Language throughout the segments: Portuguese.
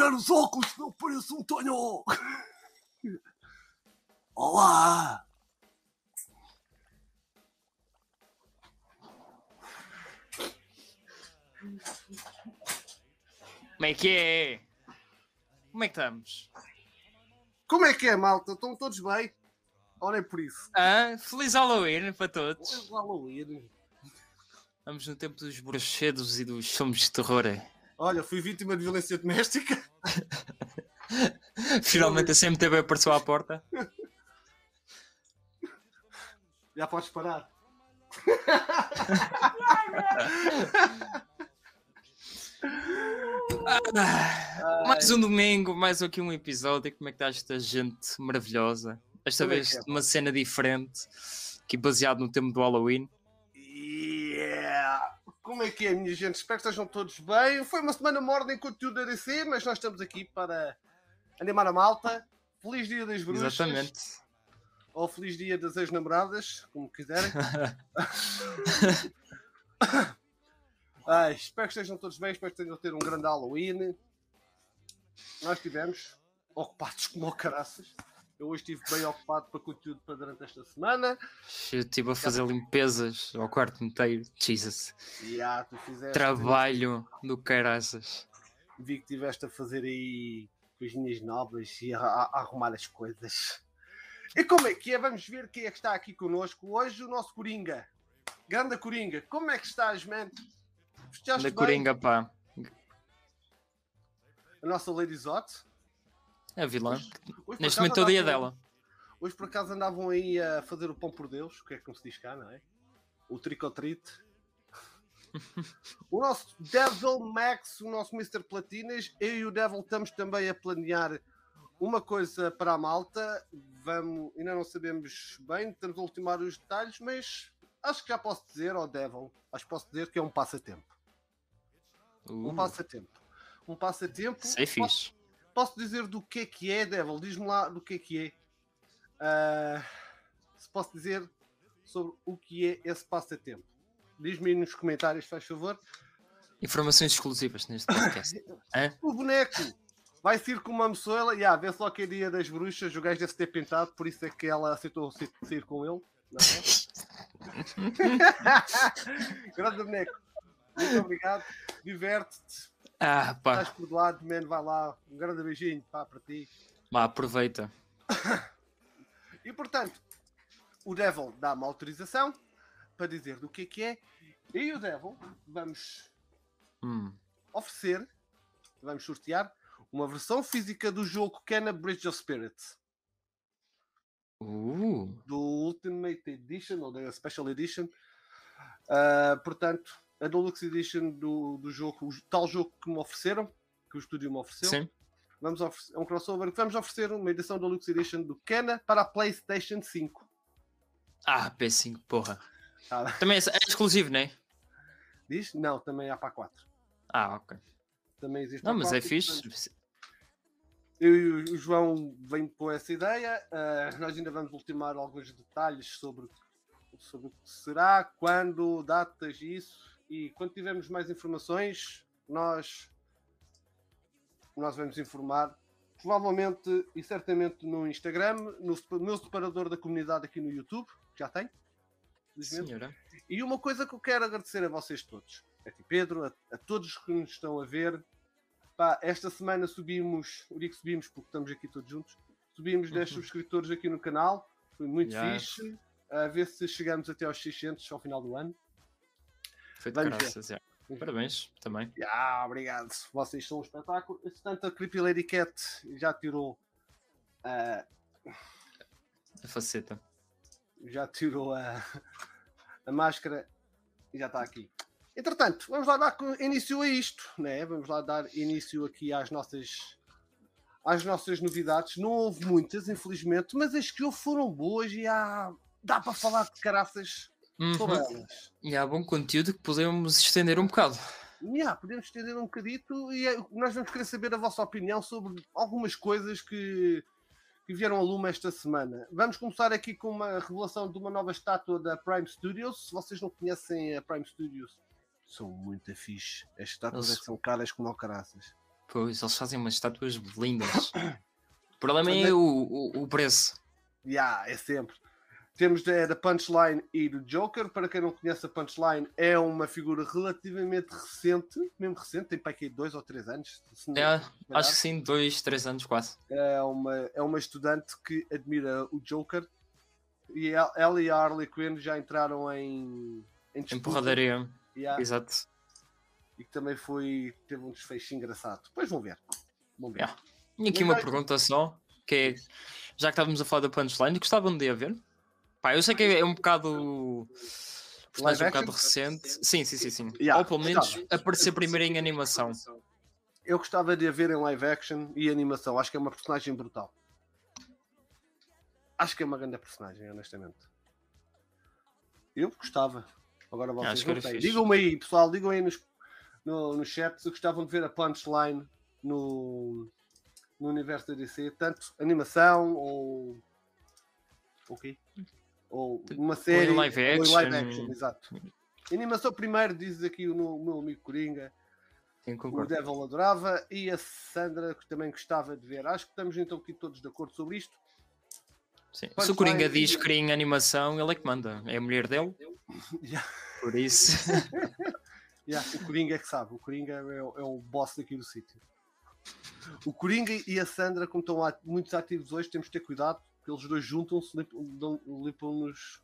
tirar os óculos, senão pareço um tonho. Olá! Como é que é? Como é que estamos? Como é que é, malta? Estão todos bem? Olhem por isso. Ah, feliz Halloween para todos. É Halloween. Estamos no tempo dos bruxedos e dos filmes de terror. Olha, fui vítima de violência doméstica. Finalmente a CMTV apareceu à porta. Já podes parar. Ah, mais um domingo, mais aqui um episódio. Como é que está esta gente maravilhosa? Esta Como é vez que é? uma cena diferente, aqui baseado no tema do Halloween. Como é que é, minha gente? Espero que estejam todos bem. Foi uma semana morna em conteúdo da DC, mas nós estamos aqui para animar a malta. Feliz dia das bruxas. Exatamente. Ou feliz dia das ex-namoradas, como quiserem. Ai, espero que estejam todos bem, espero que tenham ter um grande Halloween. Nós estivemos ocupados como caraças. Eu hoje estive bem ocupado para conteúdo para durante esta semana. Eu estive a fazer limpezas ao quarto inteiro. Jesus. E ah, fizeste. Trabalho do caraças. Vi que estiveste a fazer aí coisinhas novas e a, a- a arrumar as coisas. E como é que é? Vamos ver quem é que está aqui connosco hoje. O nosso Coringa. Ganda Coringa, como é que estás, man? Festejaste Da bem? Coringa, pá. A nossa Lady Zot. A vilã. Hoje, por Neste momento é o dia dela. Hoje por acaso andavam aí a fazer o pão por Deus, que é como se diz cá, não é? O tricotrite. o nosso Devil Max, o nosso Mr. Platinas, eu e o Devil estamos também a planear uma coisa para a malta. Vamos, ainda não sabemos bem, estamos a ultimar os detalhes, mas acho que já posso dizer ao Devil, acho que posso dizer que é um passatempo. Um Uh, passatempo. Um passatempo. Sei Posso- fixe. Posso dizer do que é que é, Devil? Diz-me lá do que é que é. Ah, se posso dizer sobre o que é esse passatempo. Diz-me aí nos comentários, faz favor. Informações exclusivas neste podcast. O boneco vai ser com uma moçoela. E ah, vê só que é dia das bruxas. O gajo deve ter pintado, por isso é que ela aceitou sair- sair com ele. Não é? Grande boneco. Muito obrigado. Diverte-te. Ah, pá. Estás perdoado, man. Vai lá. Um grande beijinho pá, para ti. Vá, aproveita. E portanto, o Devil dá-me autorização para dizer do que é que é. Eu e o Devil vamos Hum. oferecer, vamos sortear uma versão física do jogo Kenna Bridge of Spirits, Uh. do Ultimate Edition ou da Special Edition. Ah, portanto, a Deluxe Edition do, do jogo, o tal jogo que me ofereceram, que o estúdio me ofereceu. Sim. Vamos oferecer, é um crossover que vamos oferecer uma edição Deluxe Edition do Kenna para a PlayStation 5. Ah, P5, porra. Tá? Também é, é exclusivo, não é? Diz? Não, também há para a 4. Ah, ok. Também existe Não, mas é 4, fixe. portanto, Eu e o- João vem com essa ideia. ah, nós ainda vamos ultimar alguns detalhes sobre, sobre o que será, quando, datas e isso. E quando tivermos mais informações, nós, nós vamos informar. Provavelmente e certamente no Instagram, no meu separador da comunidade aqui no YouTube, que já tem. Senhora. E uma coisa que eu quero agradecer a vocês todos, a ti Pedro, a, a todos que nos estão a ver. Pá, esta semana subimos, eu digo subimos porque estamos aqui todos juntos, subimos 10 Uhum. subscritores aqui no canal, foi muito Yeah. fixe. A ver se chegamos até aos 600 ao final do ano. Foi de caraças, é. Parabéns, também. Ah, obrigado, vocês são um espetáculo. Entretanto, a Creepy Lady Cat já tirou ah, A faceta. já tirou a, a máscara e já está aqui. Entretanto, vamos lá dar início a isto, né? Vamos lá dar início aqui às nossas às nossas novidades. Não houve muitas, infelizmente, mas as que houve foram boas e há, dá para falar de caraças sobre Uhum. elas. E há bom conteúdo que podemos estender um bocado. Yeah, podemos estender um bocadito e é- nós vamos querer saber a vossa opinião sobre algumas coisas que, que vieram a lume esta semana. Vamos começar aqui com uma revelação de uma nova estátua da Prime Studios. Se vocês não conhecem a Prime Studios, são muito fixe. As estátuas Eles- é são caras como caraças. Pois, eles fazem umas estátuas lindas. O problema é o, o, o preço. Yeah, é sempre. Temos da, da Punchline e do Joker. Para quem não conhece a Punchline, é uma figura relativamente recente, mesmo recente, tem para aqui dois ou três anos. É, acho que sim, dois, três anos quase. é uma, é uma estudante que admira o Joker e el- ela e a Harley Quinn já entraram em, em disputa. Empurradaria. Yeah, Exato. e que também foi, teve um desfecho engraçado. Depois vão ver. Vão ver. Yeah. E aqui uma Mas- pergunta só, que é, já que estávamos a falar da Punchline, gostavam de a ver? Pá, eu sei que é um bocado... Personagem um bocado recente. Sim, sim, sim, sim. Yeah, Ou pelo menos gostava. aparecer primeiro em animação. Eu gostava de a ver em live action e animação. Acho que é uma personagem brutal. Acho que é uma grande personagem, honestamente. Eu gostava. Agora vocês não têm. Digam-me aí, pessoal, digam aí nos, no, no chat se gostavam de ver a punchline no, no universo da DC, tanto animação ou. O quê? Ou uma série. live ou em action. live action, exato. Animação primeiro, diz aqui o meu, amigo Coringa. Sim, O. Devil adorava e a Sandra que também gostava de ver. Acho que estamos então aqui todos de acordo sobre isto. Sim. Se o Coringa e- diz que queria em animação, ele é que manda. É a mulher dele, Yeah. por isso. Yeah, o Coringa é que sabe. O Coringa é, o- é o boss daqui do sítio. O Coringa e a Sandra, como estão muito ativos hoje, temos de ter cuidado, eles dois juntam-se, limpam- dão- limpam-nos.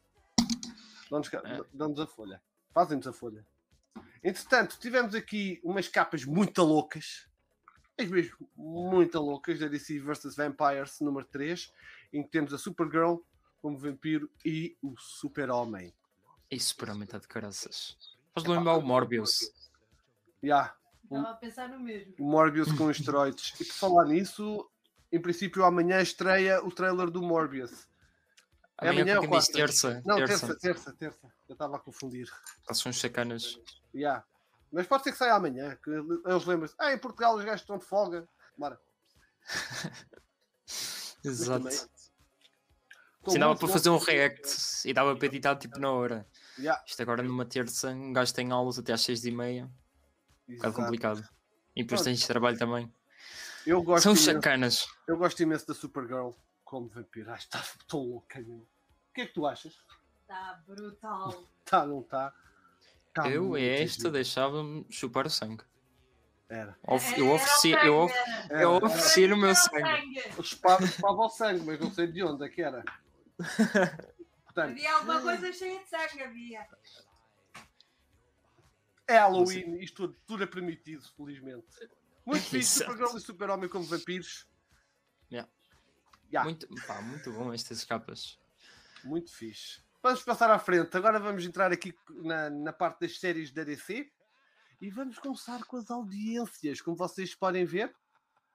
Dão-nos ca- É. dão-nos a folha. Fazem-nos a folha. Entretanto, tivemos aqui umas capas muito loucas. Mas mesmo muito loucas da DC vs Vampires número 3, em que temos a Supergirl como vampiro e o Super-Homem. Isso para mim está de caraças. Faz lembrar o Morbius. Yeah, Estava a pensar no mesmo. o Morbius com esteroides. E por falar nisso, em princípio amanhã estreia o trailer do Morbius. É Amanhã, amanhã para ou quarta? terça. Não, terça. terça, terça, terça. Eu estava a confundir. Passam uns sacanas. Yeah. Mas pode ser que saia amanhã, que eles lembram-se. Ah, em Portugal os gajos estão de folga. Bora. Exato. Sim, dava para fazer um react e dava para editar tipo na hora. Yeah, Isto agora numa terça, um gajo tem aulas até às seis e meia. Um bocado exato. complicado. E depois tens trabalho também. Eu gosto, São imenso, sacanas. eu gosto imenso da Supergirl como vampiro. Ai, está tão louca, meu. O que é que tu achas? Está brutal. Tá, não está? Tá eu, é esta, deixava-me chupar o sangue. Era. Eu ofereci, eu, of- eu era. ofereci o meu sangue. Eu chupava, chupava o sangue, mas não sei de onde é que era. Portanto, Havia alguma coisa cheia de sangue, havia. é Halloween, isto tudo, tudo é permitido, felizmente. Muito fixe. Supergirl e Super-Homem como vampiros. Yeah. Yeah, Muito, pá, muito bom estas capas. muito fixe. Vamos passar à frente. Agora vamos entrar aqui na, na parte das séries da DC e vamos começar com as audiências. Como vocês podem ver,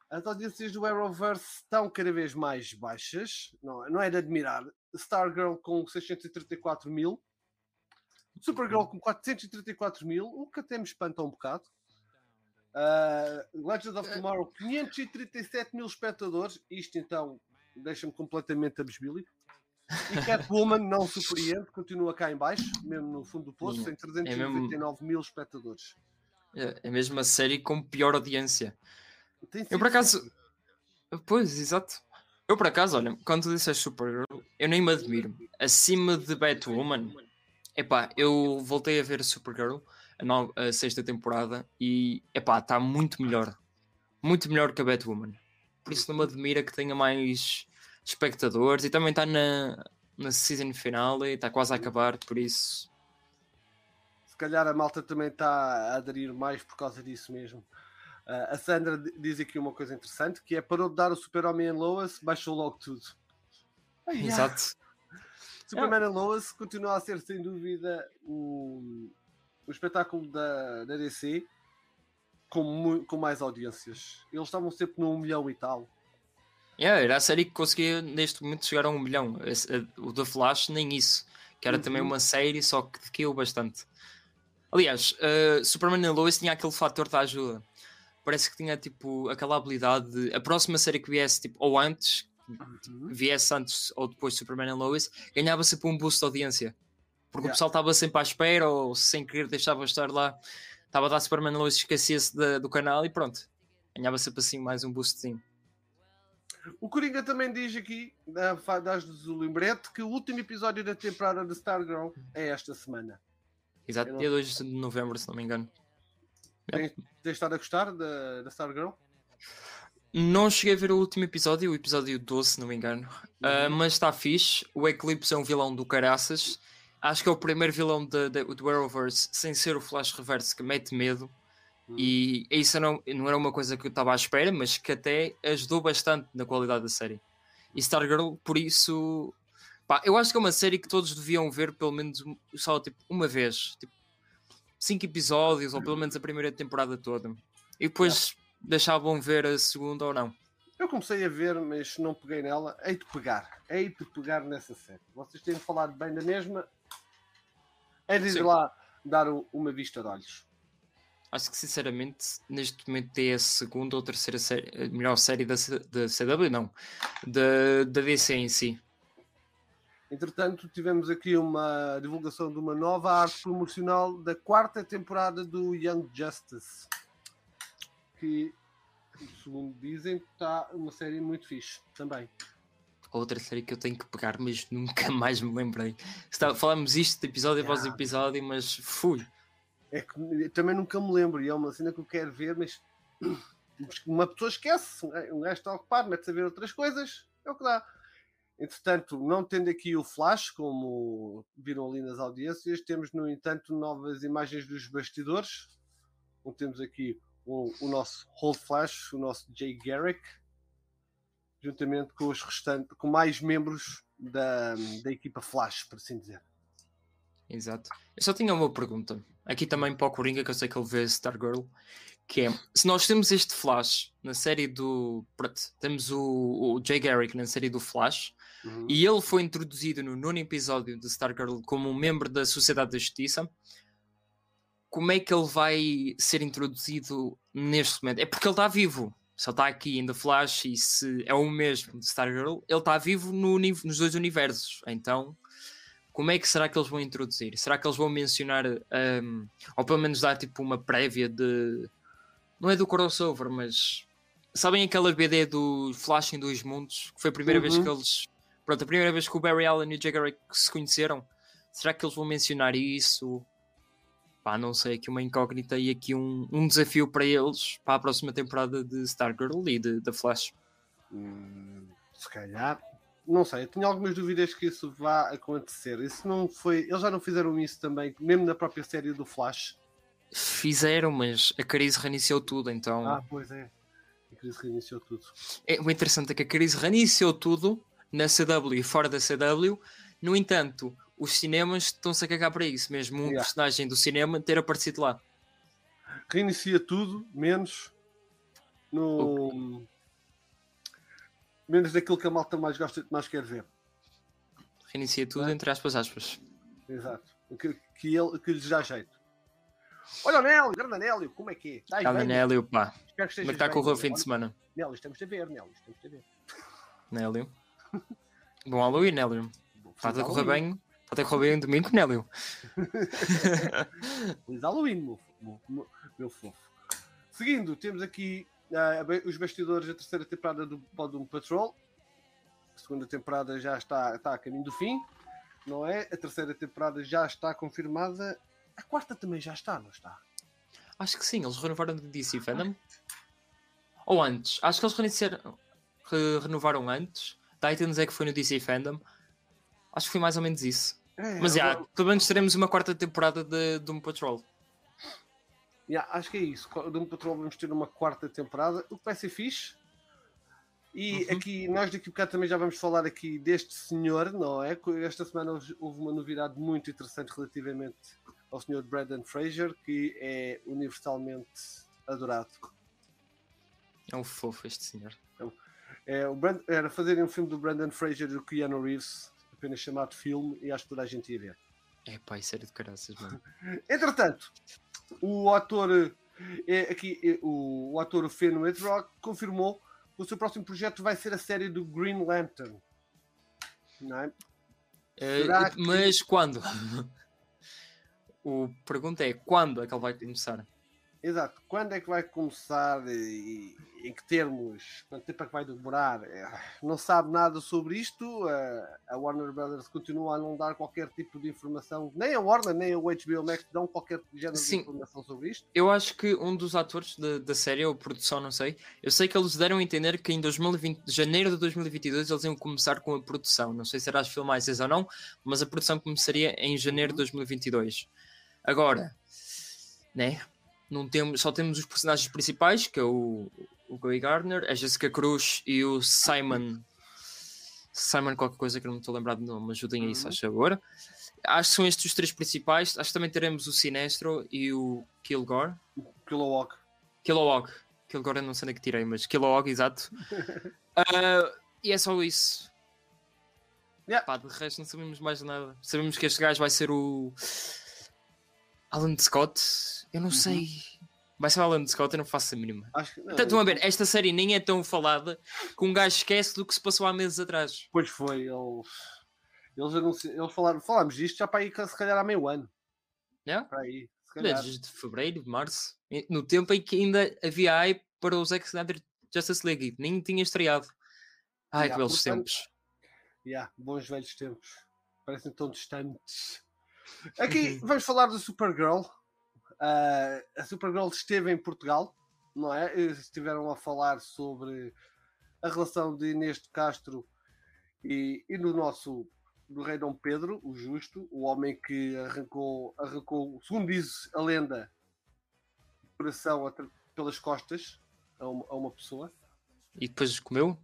as audiências do Arrowverse estão cada vez mais baixas. Não, não é de admirar. Stargirl com 634 mil, Supergirl com 434 mil, o que até me espanta um bocado. Uh, Legends of Tomorrow, 537 mil espectadores. Isto então deixa-me completamente abesbílico. E Catwoman não surpreende, continua cá em baixo, mesmo no fundo do poço, tem é mesmo- 399 mil espectadores. É é mesmo a série com pior audiência. Eu por acaso. Pois, exato. Eu por acaso, olha, quando tu disseste Supergirl, eu nem me admiro. Acima de Batwoman, epá, eu voltei a ver a Supergirl, a, no- a sexta temporada, e epá, está muito melhor. Muito melhor que a Batwoman. Por isso não me admira que tenha mais espectadores e também está na, na season final e está quase a acabar, por isso. Se calhar a malta também está a aderir mais por causa disso mesmo. Ah, a Sandra di- diz aqui uma coisa interessante, que é parou de dar o Super-Homem em Lois, baixou logo tudo. Exato. Superman and Lois continua a ser sem dúvida o, o espetáculo da, da DC com, com mais audiências. Eles estavam sempre no 1 milhão e tal. Yeah, era a série que conseguia neste momento chegar a um milhão. A- o da Flash, nem isso. Que era também Uhum. uma série, só que decaiu bastante. Aliás, uh, Superman e Lois tinha aquele fator da ajuda. Parece que tinha tipo aquela habilidade de a próxima série que viesse, tipo, ou antes, viesse antes ou depois de Superman e Lois, ganhava sempre um boost de audiência. Porque Yeah. o pessoal estava sempre à espera, ou sem querer deixava estar lá, estava a dar Superman Lois, esquecia-se do canal e pronto. ganhava sempre assim mais um boostzinho. O Coringa também diz aqui, dás-nos o lembrete, que o último episódio da temporada de Stargirl é esta semana. Exato, dia 2 de novembro, se não me engano. Tens estado a gostar da, da Stargirl? Não cheguei a ver o último episódio, o episódio 12, se não me engano. Ah, mas está fixe. O Eclipse é um vilão do caraças. Acho que é o primeiro vilão de- de- do Arrowverse sem ser o Flash Reverse que mete medo. E isso não, não era uma coisa que eu estava à espera, mas que até ajudou bastante na qualidade da série. E Stargirl, por isso, pá, eu acho que é uma série que todos deviam ver pelo menos só tipo, uma vez, tipo, cinco episódios, ou pelo menos a primeira temporada toda. E depois deixavam ver a segunda ou não. Eu comecei a ver, mas não peguei nela. Hei de pegar. Hei de pegar nessa série. Vocês têm falado bem da mesma. Hei de ir Sim. lá dar uma vista de olhos. Acho que sinceramente, neste momento é a segunda ou terceira série, a melhor série da, da CW, não, da, da DC em si. Entretanto, tivemos aqui uma divulgação de uma nova arte promocional da quarta temporada do Young Justice. Que, segundo dizem, está uma série muito fixe também. Outra série que eu tenho que pegar, mas nunca mais me lembrei. Está, falamos isto de episódio após Yeah. episódio, mas fui. É que também nunca me lembro e é uma cena que eu quero ver, mas uma pessoa esquece. Um gajo está ocupado, mete-se a ver outras coisas, é o que dá. Entretanto, não tendo aqui o flash, como viram ali nas audiências, temos, no entanto, novas imagens dos bastidores. Então, temos aqui o, o nosso Hold Flash, o nosso Jay Garrick, juntamente com os restantes, com mais membros da, da equipa Flash, por assim dizer. Exato. Eu só tinha uma pergunta. Aqui também para o Coringa, que eu sei que ele vê Stargirl, que é, se nós temos este Flash na série do... pronto, Temos o, o Jay Garrick na série do Flash, Uhum. E ele foi introduzido no nono episódio de Stargirl como um membro da Sociedade da Justiça. Como é que ele vai ser introduzido neste momento? É porque ele está vivo. Ele está aqui em The Flash e se é o mesmo de Stargirl, ele está vivo no nos dois universos. Então, como é que será que eles vão introduzir? Será que eles vão mencionar, um, ou pelo menos dar tipo uma prévia de. Não é do crossover, mas. Sabem aquela BD do Flash em Dois Mundos? Que foi a primeira vez Uhum. que eles. Pronto, a primeira vez que o Barry Allen e o Jagger se conheceram. Será que eles vão mencionar isso? Pá, não sei, aqui uma incógnita e aqui um, um desafio para eles para a próxima temporada de Stargirl e de Flash. Hum, se calhar. Não sei, eu tenho algumas dúvidas que isso vá acontecer. Isso não foi. Eles já não fizeram isso também, mesmo na própria série do Flash. Fizeram, mas a crise reiniciou tudo, então. Ah, pois é. A crise reiniciou tudo. É, o interessante é que a crise reiniciou tudo na CW e fora da CW. No entanto, os cinemas estão-se a cagar para isso, mesmo um Yeah. personagem do cinema ter aparecido lá. Reinicia tudo, menos no. Menos daquilo que a malta mais gosta, mais quer ver. Reinicia tudo, É. entre aspas, aspas. Exato. Que, que, ele, que lhes dá jeito. Olha o Nélio, grande Nélio, como é que é? Calma, bem? Nélio, pá. Espero que Como é que está correr o fim de semana? Nélio, estamos a ver, Nélio, estamos a ver. Nélio. Bom Halloween, Nélio. Está a correr bem. Correr bem um domingo, Nélio. Feliz Halloween, meu, meu, meu- fofo. Seguindo, temos aqui ba- os bastidores da terceira temporada do Podum Patrol. A segunda temporada já está, está a caminho do fim, não é? A terceira temporada já está confirmada. A quarta também já está, não está? Acho que sim, eles renovaram do DC Fandom. Ou antes. Acho que eles reiniciaram, renovaram antes. Titans é que foi no DC Fandom. Acho que foi mais ou menos isso. É, Mas já, pelo menos teremos uma quarta temporada de Doom Patrol. Yeah, acho que é isso. Do Doom Patrol vamos ter uma quarta temporada, o que vai ser fixe. E Uhum. aqui, nós daqui a bocado também já vamos falar aqui deste senhor, não é? Esta semana houve houve uma novidade muito interessante relativamente ao senhor Brandon Fraser, que é universalmente adorado. É um fofo este senhor. É, o Brand- era fazerem um filme do Brandon Fraser e do Keanu Reeves, apenas chamado filme, e acho que toda a gente ia ver. É pá, isso era de caraças, mano. Entretanto, o ator é, aqui, é, o, o ator Finn Wittrock confirmou que o seu próximo projeto vai ser a série do Green Lantern. Não é? Eh, que- Mas quando? o pergunta é quando é que ele vai começar? Exato. Quando é que vai começar e, e em que termos? Quanto tempo é que vai demorar? É, Não sabe nada sobre isto. eh, A Warner Brothers continua a não dar qualquer tipo de informação. Nem a Warner, nem o HBO Max dão qualquer género Sim. de informação sobre isto. Eu acho que um dos atores da, da série, ou produção, não sei, eu sei que eles deram a entender que em 2020, janeiro de 2022 eles iam começar com a produção. Não sei se será as filmagens ou não, mas a produção começaria em janeiro de 2022. Agora, né? Não temos, só temos os personagens principais, que é o, o Guy Gardner, a Jessica Cruz e o Simon. Simon, qualquer coisa que eu não estou a lembrar de nome, ajudem aí, se Uhum. faz favor. Acho que são estes os três principais. Acho que também teremos o Sinestro e o Kilgore. Kilowog. Kilowog. Kilgore eu não sei nem que tirei, mas Kilowog, exato. Ah, e é só isso. Yeah. Pá, de resto não sabemos mais nada. Sabemos que este gajo vai ser o Alan Scott. Eu não Uhum. sei. Vai ser o Alan Scott, eu não faço a mínima. Acho que não. Portanto, estão a ver, esta série nem é tão falada que um gajo esquece do que se passou há meses atrás. Pois foi. Eles, eles, anunci... eles falaram, falámos disto já para aí, se calhar há meio ano. Yeah? Para aí. Se calhar. Desde fevereiro, março, no tempo em que ainda havia hype para o Zack Snyder Justice League, nem tinha estreado. Ai, Yeah, que belos portanto, tempos. Yeah, bons velhos tempos. Parecem tão distantes. Aqui vamos falar do Supergirl. Ah, a Supergirl esteve em Portugal, não é? Estiveram a falar sobre a relação de Inês de Castro e, e do nosso do rei Dom Pedro, o justo, o homem que arrancou, arrancou segundo diz a lenda, o coração pelas costas a uma, a uma pessoa. E depois comeu?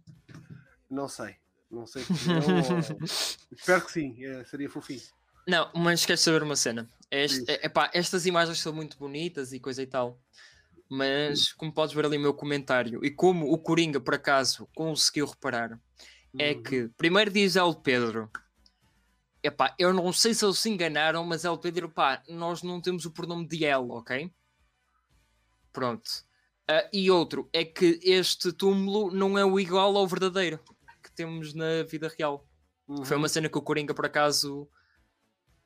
Não sei. Não sei. Espero que sim, eh, seria fofinho. Não, mas queres saber uma cena? Este, epá, estas imagens são muito bonitas e coisa e tal. Mas como podes ver ali o meu comentário, e como o Coringa por acaso conseguiu reparar, é Uhum. que primeiro diz El Pedro. Epá, eu não sei se eles se enganaram, mas El Pedro, pá, nós não temos o pronome de El, ok? Pronto. Ah, e outro é que este túmulo não é o igual ao verdadeiro que temos na vida real. Uhum. Foi uma cena que o Coringa por acaso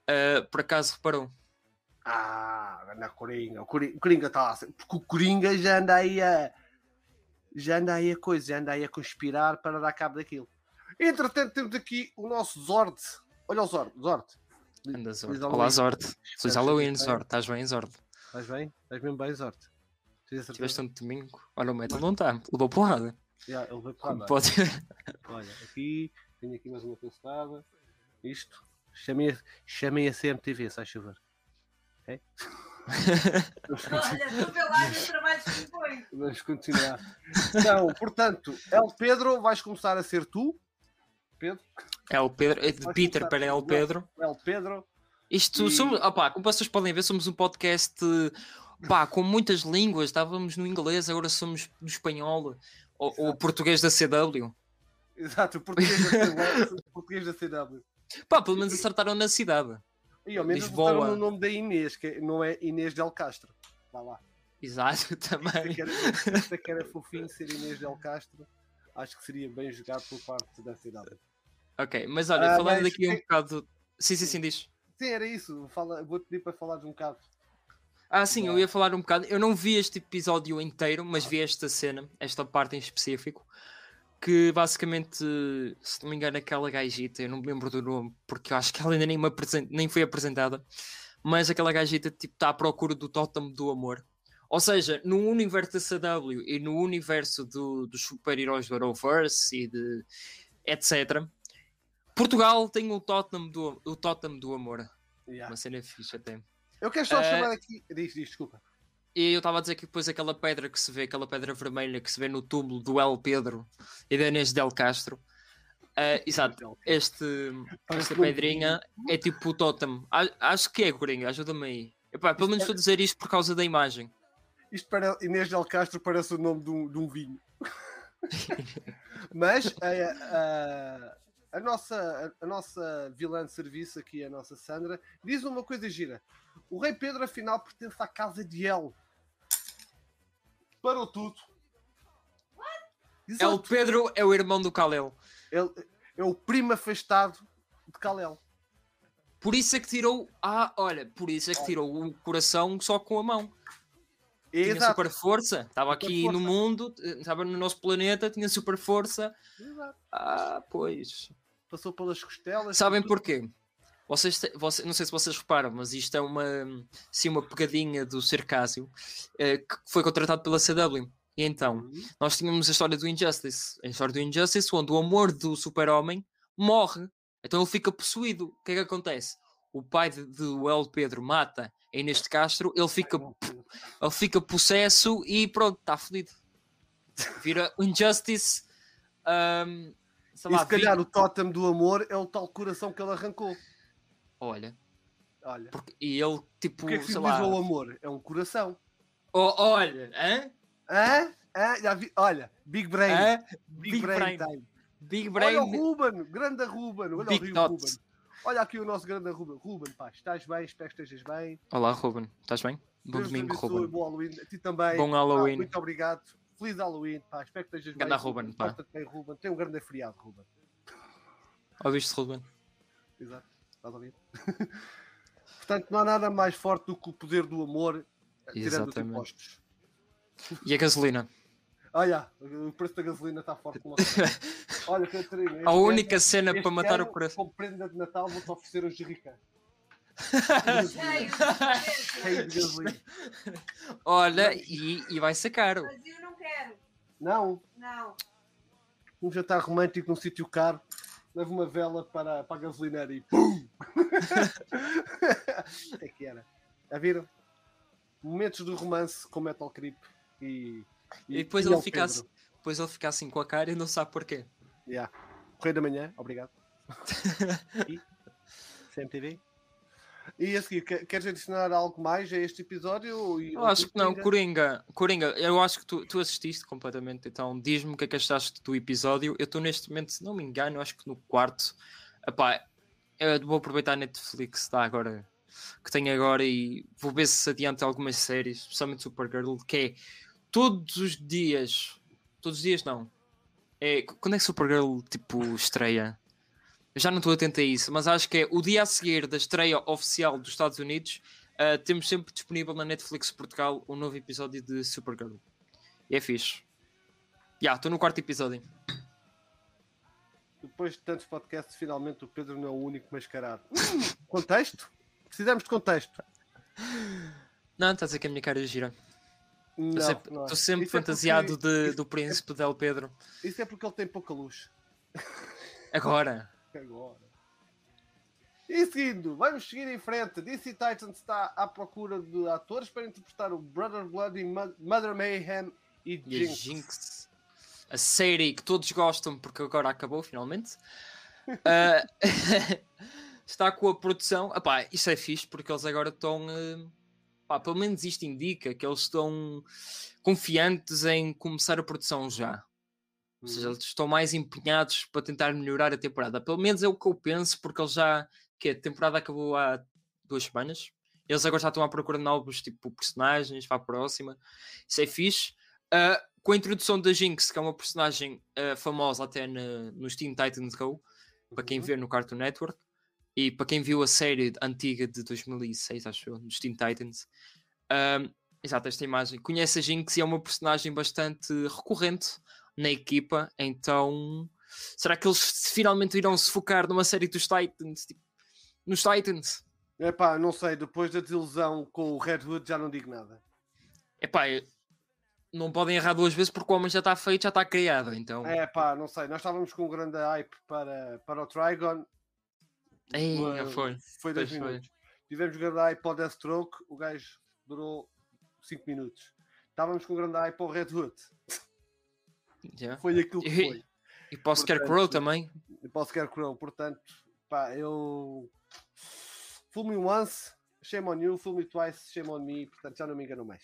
ah, por acaso reparou. Ah, na Coringa. O Coringa, está lá. Porque o Coringa já anda aí a. Já anda aí a coisa, já anda aí a conspirar para dar cabo daquilo. Entretanto, temos aqui o nosso Zord. Olha o Zord, Zord. Anda, Zord. Feliz Olá. Zord. Feliz Halloween, Zord. Estás bem, Zord? Estás bem? Estás mesmo bem, Zord? Tiveste um domingo. Olha, o Metal não está. Levou porrada. Já, ele veio para pode... Olha, aqui, tenho aqui mais uma pincelada. Isto. Chamei a, chamei a CMTV, se faz favor. Ok? Olha, lá nos trabalhos. Vamos continuar. Então, portanto, El Pedro, vais começar a ser tu. Pedro. É o Pedro. É de Vais Peter para El Pedro. El Pedro. Isto E- somos. Opá, como vocês podem ver, somos um podcast pá, com muitas línguas. Estávamos no inglês, agora somos no espanhol. Ou, ou português da CW. Exato, o português da CW. o português da CW. Pá, pelo menos acertaram na cidade. E ao menos Lisboa. botaram no nome da Inês, que não é Inês Del Castro. Vá lá. Exato, também. é que era, é fofinho ser Inês Del Castro. Acho que seria bem jogado por parte da CW. Ok, mas olha, Ah, falando mas aqui um que- bocado. Sim, sim, sim, diz. Sim, era isso. Fala, vou-te pedir para falar de um bocado. Ah, sim, eu ia falar um bocado. Eu não vi este episódio inteiro, mas vi esta cena, esta parte em específico. Que basicamente, se não me engano, aquela gajita, eu não me lembro do nome, porque eu acho que ela ainda nem, me apresen- nem foi apresentada. Mas aquela gajita tipo está à procura do tótem do amor. Ou seja, no universo da CW e no universo do- dos super-heróis do Arrowverse e de etc. Portugal tem o tótem do, o tótem do amor. Yeah. Uma cena fixe até. Eu quero só Eh, chamar aqui. Diz, diz, desculpa. E eu estava a dizer que depois aquela pedra que se vê, aquela pedra vermelha que se vê no túmulo do El Pedro e da Inês Del Castro. ah, exato, este, esta pedrinha é tipo o totem. Acho que é, Coringa, ajuda-me aí. Epá, pelo menos estou a dizer isto por causa da imagem. Isto para Inês Del Castro parece o nome de um, de um vinho. Mas a, a- a nossa, a, nossa vilã de serviço aqui, a nossa Sandra, diz uma coisa gira. O rei Pedro, afinal, pertence à casa de El. Parou tudo. El Exato. Pedro é o irmão do Kalel. Ele é o primo afastado de Kalel. Por isso é que tirou. Ah, olha, por isso é que tirou o coração só com a mão. tinha Exato. super força, estava aqui no força. mundo, eh, estava no nosso planeta, tinha super força. Exato. Ah, pois. Passou pelas costelas. Sabem porquê? Vocês, te- você- não sei se vocês reparam, mas isto é uma, sim, uma pegadinha do Circásio eh, que foi contratado pela CW. E então, Uhum. nós tínhamos a história do Injustice. A história do Injustice, onde o amor do super-homem morre. Então ele fica possuído. O que é que acontece? O pai de, do El Pedro mata a Inês de Castro, ele fica, ele fica possesso e pronto, está fodido. Vira o Injustice. ahm, sei E lá, se calhar vi- o tótem do amor é o tal coração que ele arrancou. Olha, Olha. porque, e ele tipo, O que é que sei lá. o amor? É um coração. Oh, olha, hã? Hã? Hã? Já vi? Olha, Big Brain. Hã? Big, Brain, time. Big Brain. Olha o Ruben, grande Ruben. Olha Big o Rio. Ruben. Olha aqui o nosso grande Ruben. Ruben, pá, estás bem? Espero que estejas bem. Olá, Ruben. Estás bem? Bom Deus domingo, abençoe, Ruben. Bom Halloween. A ti também. Bom Halloween. muito obrigado. Feliz Halloween, pá. Espero que estejas Ganda bem. Ruben, pá. Bem, Ruben. Tem um grande feriado, Ruben. Ouviste, Ruben? Exato. Estás a ouvir? Portanto, não há nada mais forte do que o poder do amor, tirando os Exatamente. impostos. E a gasolina? Olha, o preço da gasolina está forte como Olha, Catarina. A ano- única cena este para matar ano, o coração. Como prenda de Natal, vou-te oferecer um jerrycan. Cheio Cheio de gasolina. Olha, e, e vai ser caro. Mas eu não quero. Não, Não. um jantar romântico num sítio caro. Leva uma vela para, para a gasolineira e PUM! é que era. Já viram? Momentos de romance com Metal Creep e. E depois e ele El fica assim, depois ele fica assim com a cara e não sabe porquê. Yeah. Correio da Manhã, obrigado. e CMTV. E a seguir, que- queres adicionar algo mais a este episódio? Eu acho que não, Coringa? Coringa, Coringa, eu acho que tu, tu assististe completamente, então diz-me o que é que achaste do episódio. Eu estou neste momento, se não me engano, acho que no quarto. Epá, eu vou aproveitar a Netflix tá, agora, que tenho agora e vou ver se adianta algumas séries, especialmente Supergirl, que é todos os dias, todos os dias não. É, quando é que Supergirl tipo estreia? Eu já não estou atento a isso, mas acho que é o dia a seguir da estreia oficial dos Estados Unidos. Uh, temos sempre disponível na Netflix Portugal um novo episódio de Supergirl. E é fixe. Já, estou no quarto episódio. Depois de tantos podcasts, finalmente o Pedro não é o único mascarado. Hum, contexto? Precisamos de contexto. Não, estás a dizer que a minha cara é gira. Estou sempre, é. sempre Isso é fantasiado porque- de- isso- do príncipe Del Pedro. Isso é porque ele tem pouca luz. Agora. Agora. E seguindo, vamos seguir em frente. DC Titans está à procura de atores para interpretar o Brother Blood e Mo- Mother Mayhem e E a Jinx. Jinx. A série que todos gostam porque agora acabou finalmente. Ah, está com a produção. Epá, isso é fixe porque eles agora estão. pá, pelo menos isto indica que eles estão confiantes em começar a produção já. Ou seja, Uhum. eles estão mais empenhados para tentar melhorar a temporada. Pelo menos é o que eu penso, porque eles já. Que a temporada acabou há duas semanas. Eles agora já estão à procura de novos tipo, personagens para a próxima. Isso é fixe. Ah, com a introdução da Jinx, que é uma personagem ah, famosa até na- nos Teen Titans Go, para quem Uhum. vê no Cartoon Network, e para quem viu a série antiga de 2006, acho eu, dos Teen Titans. Ah, exato, esta imagem. Conhece a Jinx e é uma personagem bastante recorrente na equipa, então será que eles finalmente irão se focar numa série dos Titans? Tipo, nos Titans? Epá, não sei, depois da desilusão com o Red Hood já não digo nada. Epá, não podem errar duas vezes porque o homem já está feito, já está criado, então... É pá, não sei, nós estávamos com um grande hype para, para o Trigon. Ei, foi. Foi dois Pois foi. minutos. Tivemos grande hype para o Deathstroke, o gajo durou 5 minutos. Estávamos com grande hype para o Red Já. Foi aquilo que E- foi. E para o Scarecrow também. E para o Scarecrow, portanto, pá, eu. Fool me once, shame on you, fool me twice, shame on me, portanto já não me engano mais.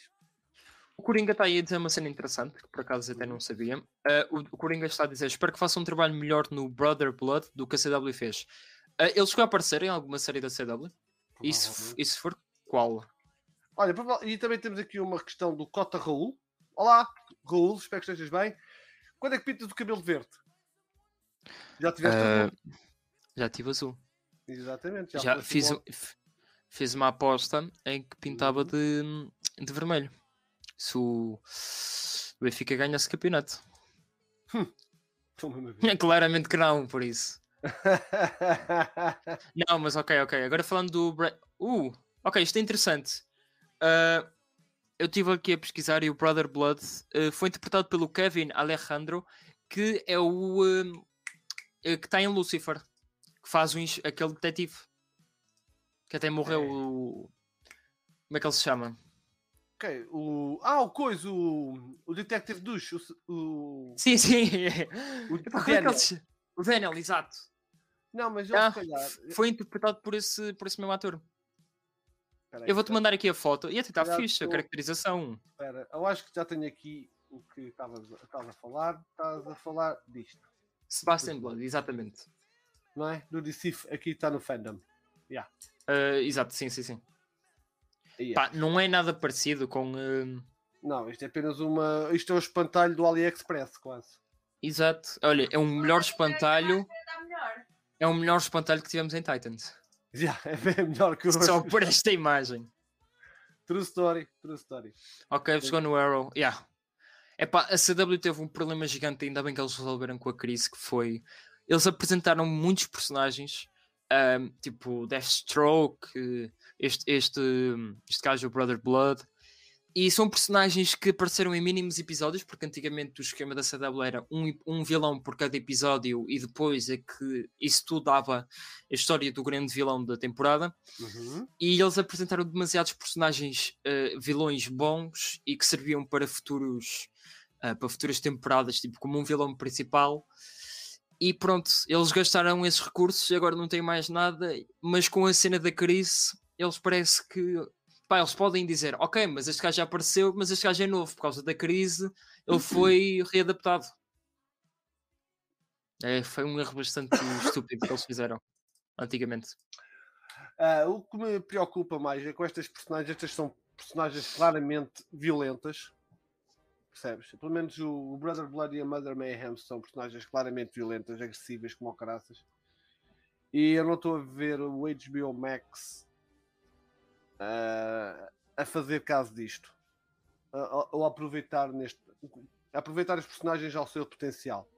O Coringa está aí a dizer uma cena interessante, que por acaso até não sabia. Ah, o, Coringa está a dizer: espero que faça um trabalho melhor no Brother Blood do que a CW fez. Ah, ele chegou a aparecer em alguma série da CW? E se, e se for, qual? Olha, e também temos aqui uma questão do Cota Raul. Olá, Raul, espero que estejas bem. Quando é que pintas o cabelo verde? Já tiveste azul? já tive azul. Exatamente. Já, foste fiz, fiz uma aposta em que pintava de, de vermelho. se o Benfica ganha esse campeonato. Ver. Claramente que não, por isso. Não, mas ok, ok. Agora falando do. Uh, ok, isto é interessante. Ah, eu estive aqui a pesquisar e o Brother Blood ah, foi interpretado pelo Kevin Alejandro, que é o. eh, que está em Lucifer, que faz ins- aquele detetive que até morreu. o- Como é que ele se chama? Ok, o... Ah, o coisa, o, o Detective Douche, o... o... Sim, sim. O Epá, é Daniel. se- O Daniel, exato. Não, mas ele Ah, se calhar... Foi interpretado por esse, por esse mesmo ator. Espera aí, Eu vou-te mandar aqui a foto. E até está fixe a caracterização. espera. Eu acho que já tenho aqui o que estavas a falar. Estás a falar disto, Sebastian Blood, exatamente. não é? Do DC, aqui está no fandom. Ah, exato, sim, sim, sim. É. Pá, não é nada parecido com. ah, Não, isto é apenas uma... Isto é o espantalho do AliExpress, quase. Exato. Olha, é o melhor espantalho. É o melhor espantalho que tivemos em Titans. Já, é melhor que o... Só por esta imagem. True story, true story. Ok, chegou no Arrow. Yeah. Epá, a CW teve um problema gigante, ainda bem que eles resolveram com a crise, que foi... Eles apresentaram muitos personagens, ahm, tipo Deathstroke, este, este, este gajo, o Brother Blood, e são personagens que apareceram em mínimos episódios, porque antigamente o esquema da CW era um, um vilão por cada episódio, e depois é que isso tudo dava a história do grande vilão da temporada Uhum. e eles apresentaram demasiados personagens eh, vilões bons e que serviam para futuros eh, para futuras temporadas, tipo como um vilão principal. E pronto, eles gastaram esses recursos e agora não têm mais nada, mas com a cena da crise, eles parece que pá, eles podem dizer, ok, mas este gajo já apareceu, mas este gajo é novo por causa da crise, ele foi readaptado. É, foi um erro bastante estúpido que eles fizeram antigamente. Ah, o que me preocupa mais é com estas personagens, estas são personagens claramente violentas, percebes? Pelo menos o, o Brother Blood e a Mother Mayhem são personagens claramente violentas, agressivas como o caraças. E eu não estou a ver o HBO Max ah, a fazer caso disto. Ou aproveitar neste. Aproveitar os personagens ao seu potencial.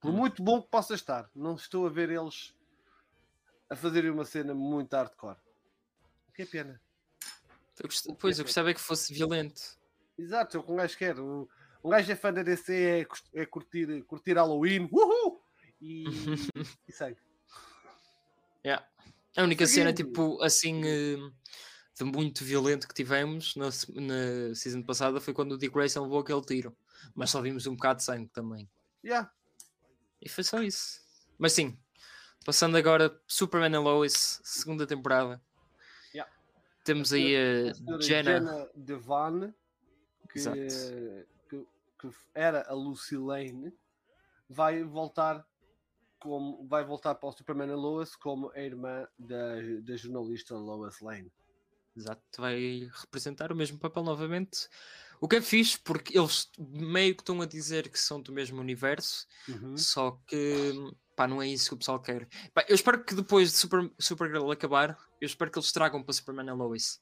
Por Hum. muito bom que possa estar, não estou a ver eles a fazerem uma cena muito hardcore. O que é pena. Eu gost- Pois, eu gostava é que fosse violento. Exato, é o que um gajo quer. O- Um gajo é fã da DC, é, é curtir, curtir Halloween, uhul! E, e sangue. Yeah. A única cena, tipo, assim, eh, de muito violento que tivemos na, na season passada foi quando o Dick Grayson levou aquele tiro. Mas só vimos um bocado de sangue também. Yeah. E foi só isso. Mas sim, passando agora Superman and Lois, segunda temporada. Yeah. Temos aí A a Jenna. Jenna Devane, que, que, que era a Lucy Lane, vai voltar como vai voltar para o Superman and Lois como a irmã da, da jornalista Lois Lane. Exato, vai representar o mesmo papel novamente. O que é fixe, porque eles meio que estão a dizer que são do mesmo universo, Uhum. só que pá, não é isso que o pessoal quer. Pá, eu espero que depois de Super, Supergirl acabar, eu espero que eles tragam para Superman e Lois.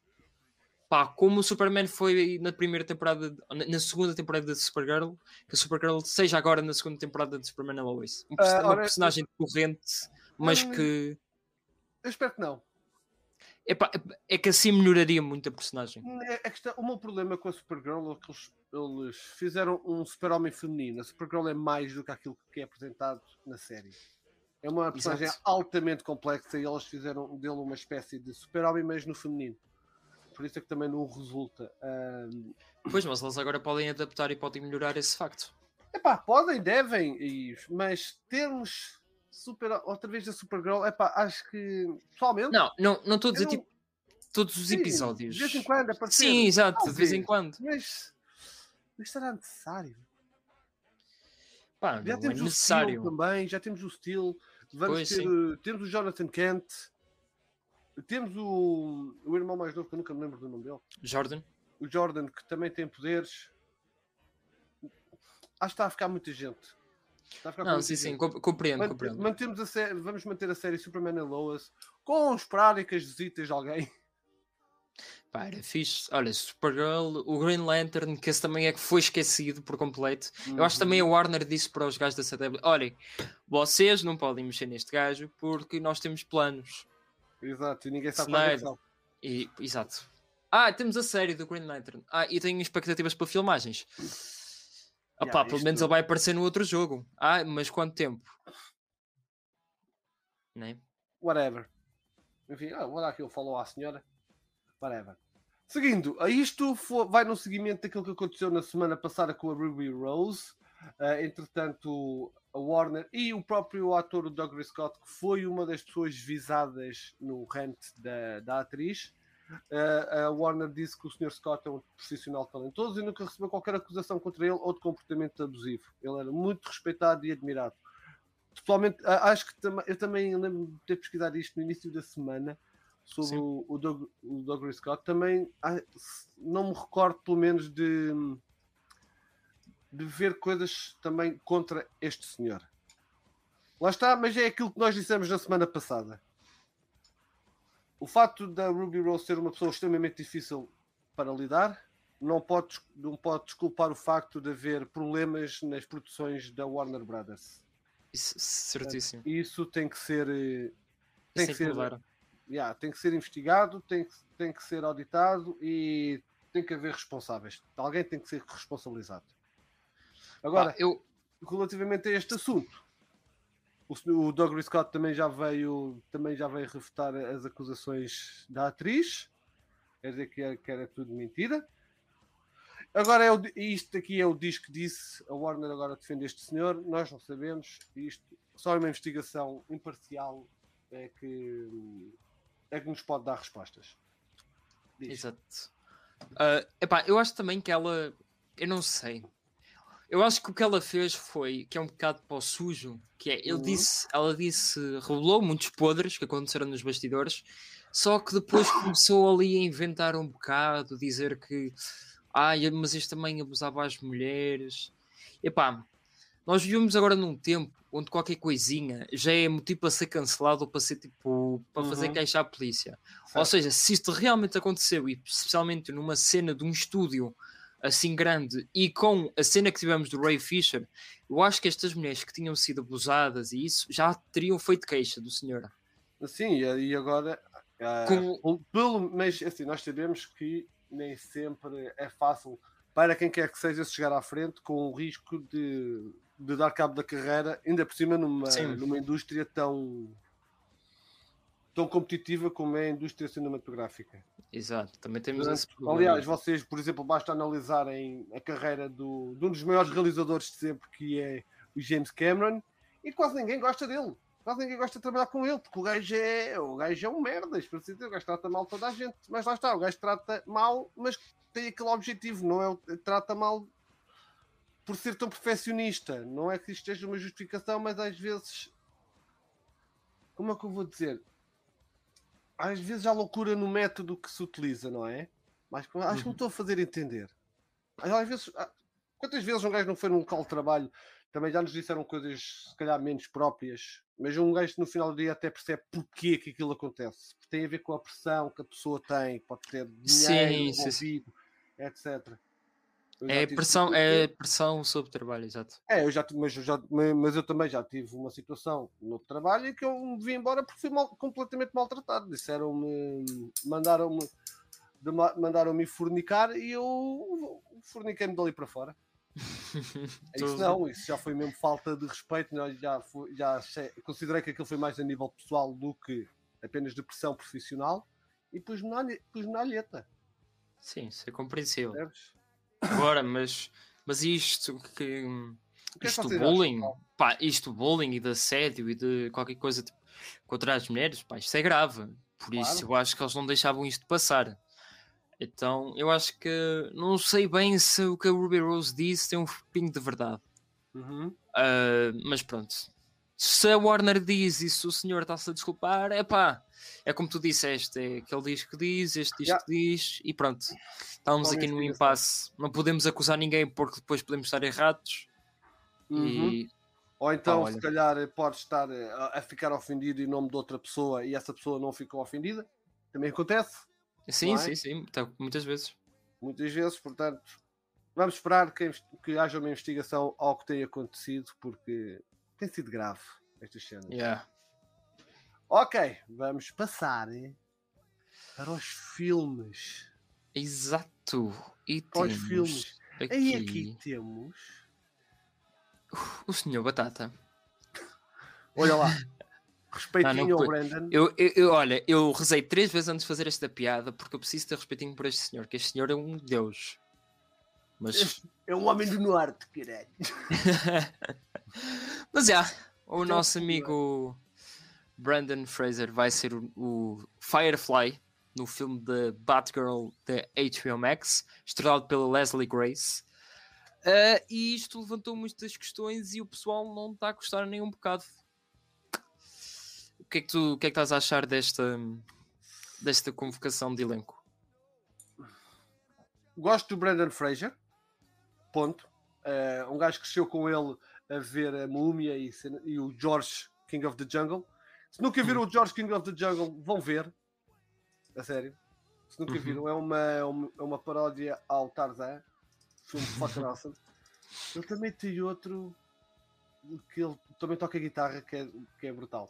Pá, como o Superman foi na primeira temporada, na segunda temporada de Supergirl, que a Supergirl seja agora na segunda temporada de Superman e Lois. Um, Ah, uma ora, personagem corrente, mas que. Eu espero que não. Epá, é que assim melhoraria muito a personagem. É, o meu problema com a Supergirl é que eles, eles fizeram um super-homem feminino. A Supergirl é mais do que aquilo que é apresentado na série. É uma personagem Exato. altamente complexa e eles fizeram dele uma espécie de super-homem, mas no feminino. Por isso é que também não resulta. Ahm, Pois, mas eles agora podem adaptar e podem melhorar esse facto. Epá, podem, devem, mas termos super, outra vez a Supergirl, epá, acho que pessoalmente. Não, não não estou a dizer eu- tipo todos os sim, episódios. De vez em quando aparecer. Sim, exato, de vez em quando. Mas, mas será necessário? Pá, Já não é temos o necessário. Steel também, já temos o Steel, vamos Pois, ter, eh, temos o Jonathan Kent, temos o, o irmão mais novo, que eu nunca me lembro do nome dele, Jordan, o Jordan, que também tem poderes. Acho que está a ficar muita gente. Está a ficar não, sim, sim, gente. com- compreendo, Man- compreendo. mantemos a série, vamos manter a série Superman and Lois com esporádicas visitas de alguém. Pá, era fixe. Olha, Supergirl, o Green Lantern, que esse também é que foi esquecido por completo. Eu acho que também a Warner disse para os gajos da CW: olhem, vocês não podem mexer neste gajo porque nós temos planos. Exato, e ninguém sabe é Snyder. são. E, exato. Ah, temos a série do Green Lantern. Ah, e tenho expectativas para filmagens. Opá, Yeah, pelo isto- menos ele vai aparecer no outro jogo. Ah, mas quanto tempo? Né? Whatever. Enfim, ah, vou dar aqui o follow à senhora. Whatever. Seguindo, a isto vai no seguimento daquilo que aconteceu na semana passada com a Ruby Rose. Ah, entretanto, a Warner e o próprio ator o Douglas Scott, que foi uma das pessoas visadas no rant da, da atriz, ah, a Warner disse que o Sr. Scott é um profissional talentoso e nunca recebeu qualquer acusação contra ele ou de comportamento abusivo. Ele era muito respeitado e admirado. Pessoalmente, a- acho que tam- eu também lembro de ter pesquisado isto no início da semana sobre Sim. o, o, Doug, o Douglas Scott. Também ah, não me recordo, pelo menos, de, de ver coisas também contra este senhor. Lá está, mas é aquilo que nós dissemos na semana passada. O facto da Ruby Rose ser uma pessoa extremamente difícil para lidar não pode, não pode desculpar o facto de haver problemas nas produções da Warner Brothers. Isso, certíssimo. Isso tem que ser eh, tem Isso que ser mudar. yeah, tem que ser investigado, tem que, tem que ser auditado e tem que haver responsáveis. Alguém tem que ser responsabilizado. Agora, Pá, eu, relativamente a este assunto, o, o Douglas Scott também já veio também já veio refutar as acusações da atriz, quer dizer que era, que era tudo mentira. Agora é o, isto aqui é o diz que disse, a Warner agora defende este senhor, nós não sabemos, isto só uma investigação imparcial é que é que nos pode dar respostas. Diz. Exato. Ah, epá, eu acho também que ela. Eu não sei. Eu acho que o que ela fez foi que é um bocado para o sujo, que é, ele Uhum. disse, ela disse, revelou muitos podres que aconteceram nos bastidores, só que depois começou ali a inventar um bocado, dizer que ai, mas este também abusava às mulheres. Epá, nós vivemos agora num tempo onde qualquer coisinha já é motivo para ser cancelado ou para ser tipo para fazer Uhum. queixa à polícia. Ou Certo. seja, se isto realmente aconteceu, e especialmente numa cena de um estúdio assim grande e com a cena que tivemos do Ray Fisher, eu acho que estas mulheres que tinham sido abusadas e isso já teriam feito queixa do senhor. Sim, e agora, ah, Com- pelo- mas assim, nós sabemos que nem sempre é fácil para quem quer que seja chegar à frente com o risco de, de dar cabo da carreira, ainda por cima numa, Sim. numa indústria tão, tão competitiva como é a indústria cinematográfica. Exato, também temos Durante- esse problema. aliás, vocês, por exemplo, basta analisarem a carreira do, de um dos maiores realizadores de sempre, que é o James Cameron, e quase ninguém gosta dele. Quase ninguém gosta de trabalhar com ele, porque o gajo é, o gajo é um dizer, o gajo trata mal toda a gente. Mas lá está, o gajo trata mal, mas tem aquele objetivo, não é? o- Trata mal por ser tão perfeccionista. Não é que isto esteja uma justificação, mas às vezes. Como é que eu vou dizer? Às vezes há loucura no método que se utiliza, não é? Mas acho que me Uhum. estou a fazer entender. Às vezes, ah, quantas vezes um gajo não foi num local de trabalho? Também já nos disseram coisas, se calhar, menos próprias, mas um gajo no final do dia até percebe porquê que aquilo acontece. Tem a ver com a pressão que a pessoa tem, pode ter dinheiro Sim, sim, sim. etc. É tive pressão, situações- é pressão sobre trabalho, exato. é, eu já, mas, eu já, ma- mas eu também já tive uma situação no trabalho em que eu me vim embora porque fui mal- completamente maltratado. Disseram-me, mandaram-me mandaram-me fornicar e eu forniquei-me dali para fora. Isso não, isso já foi mesmo falta de respeito. Não, já, foi- já achei- considerei que aquilo foi mais a nível pessoal do que apenas de pressão profissional e pus-me na, pus-me na alheta. Sim, isso é compreensível. percebes? Agora, mas, mas isto que. É Isto vocês bullying, pá, isto bullying e de assédio e de qualquer coisa tipo, contra as mulheres, pá, isto é grave. Por isso Claro. eu acho que eles não deixavam isto passar. Então eu acho que não sei bem se o que a Ruby Rose disse tem um pingo de verdade. Uhum. Ah, mas pronto. Se a Warner diz e se o senhor está-se a desculpar, é pá, é como tu disseste, é que ele diz que diz, este diz Yeah. que diz, e pronto. Estamos aqui num investigação. impasse. Não podemos acusar ninguém porque depois podemos estar errados. Uhum. E Ou então, olha. se calhar, pode estar eh, a, a ficar ofendido em nome de outra pessoa e essa pessoa não ficou ofendida. Também acontece. Sim, é? sim, sim, tá- muitas vezes. muitas vezes, portanto, vamos esperar que, que haja uma investigação ao que tenha acontecido, porque tem sido grave estas cenas. Yeah. Ok, vamos passar hein, para os filmes. Exato. E Para os temos filmes. aqui, E aqui temos. o senhor Batata. Olha lá. Respeitinho Ah, não, ao Brandon. Eu, eu, eu- olha, eu rezei três vezes antes de fazer esta piada porque eu preciso ter respeitinho por este senhor, que este senhor é um deus. Mas, É um homem do norte, caralho. mas já, o Então, nosso amigo Brandon Fraser vai ser o, o Firefly no filme de Batgirl da HBO Max, estrelado pela Leslie Grace. Ah, e isto levantou muitas questões e o pessoal não está a gostar nem um bocado. O que é que tu o que é que estás a achar desta, desta convocação de elenco? Gosto do Brandon Fraser. Ponto. É um gajo que cresceu com ele a ver a Múmia e, e o George King of the Jungle. Se nunca viram o George King of the Jungle, vão ver. A sério. Se nunca Uhum. viram, é uma, é uma, é uma paródia ao Tarzan. Filme fucking awesome. Ele também tem outro que ele também toca guitarra que é, que é brutal.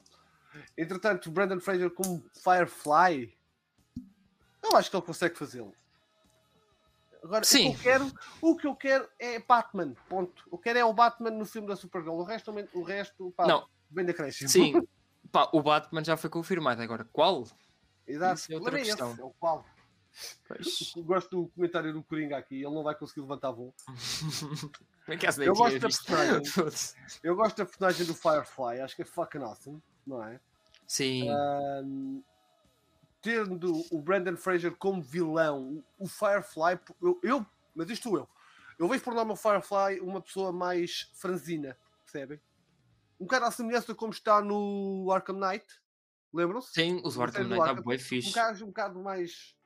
Entretanto, Brandon Fraser como Firefly, eu acho que ele consegue fazê-lo. Agora, Sim. O, que eu quero, o que eu quero é Batman, ponto. Eu quero é o Batman no filme da Supergirl. O resto, o resto pá, Não. vem da crescimento. Sim, pá, o Batman já foi confirmado. Agora, qual? Exato. isso é outra questão. é o qual. Pois. Gosto do comentário do Coringa aqui. Ele não vai conseguir levantar voo. É que Eu gosto da personagem. Eu gosto da personagem do Firefly. Acho que é fucking awesome, não é? Sim, Ahm, tendo o Brandon Fraser como vilão, o Firefly, eu, eu- mas isto eu, eu vejo por nome o Firefly uma pessoa mais franzina, percebem? Um bocado à semelhança como está no Arkham Knight, lembram-se? sim, o Arkham Knight está bem Um fixe. gajo um bocado mais,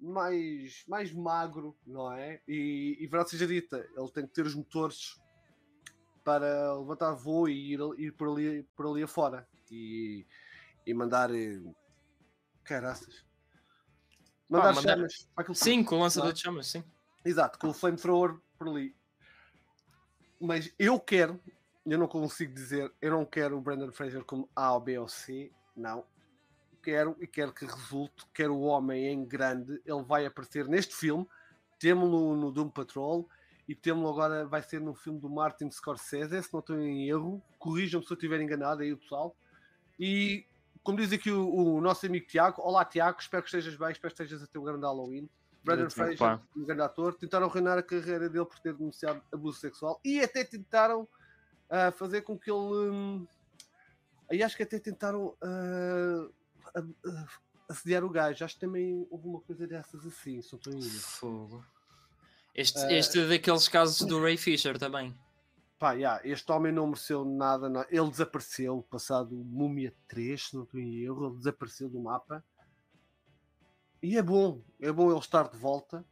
mais, mais magro, não é? E, e verdade seja dita, ele tem que ter os motores para levantar voo e ir, ir por, ali, por ali afora e, e mandar eh, caraças. Mandar, mandar- chamas Sim, com o lançador de chamas, sim. Exato, com o flamethrower por ali. Mas eu quero, eu não consigo dizer, eu não quero o Brandon Fraser como A ou B ou C, não. Quero e quero que resulte, quero o homem em grande, ele vai aparecer neste filme, temos-lo no Doom Patrol e temos-lo agora, vai ser no filme do Martin Scorsese, se não estou em erro, corrijam-me se eu estiver enganado aí o pessoal. E como diz aqui o, o nosso amigo Tiago, olá Tiago, espero que estejas bem, espero que estejas a ter um grande Halloween. Brandon Fraser, um grande ator, tentaram arruinar a carreira dele por ter denunciado abuso sexual e até tentaram ah, fazer com que ele. hum, aí acho que até tentaram ah, ah, ah, assediar o gajo. Acho que também houve uma coisa dessas assim, estou em erro. Fogo. Este, Eh, este é daqueles casos do Ray Fisher também. Pá, yeah, este homem não mereceu nada, não. ele desapareceu passado Múmia 3, se não estou em erro, ele desapareceu do mapa. E é bom, é bom ele estar de volta.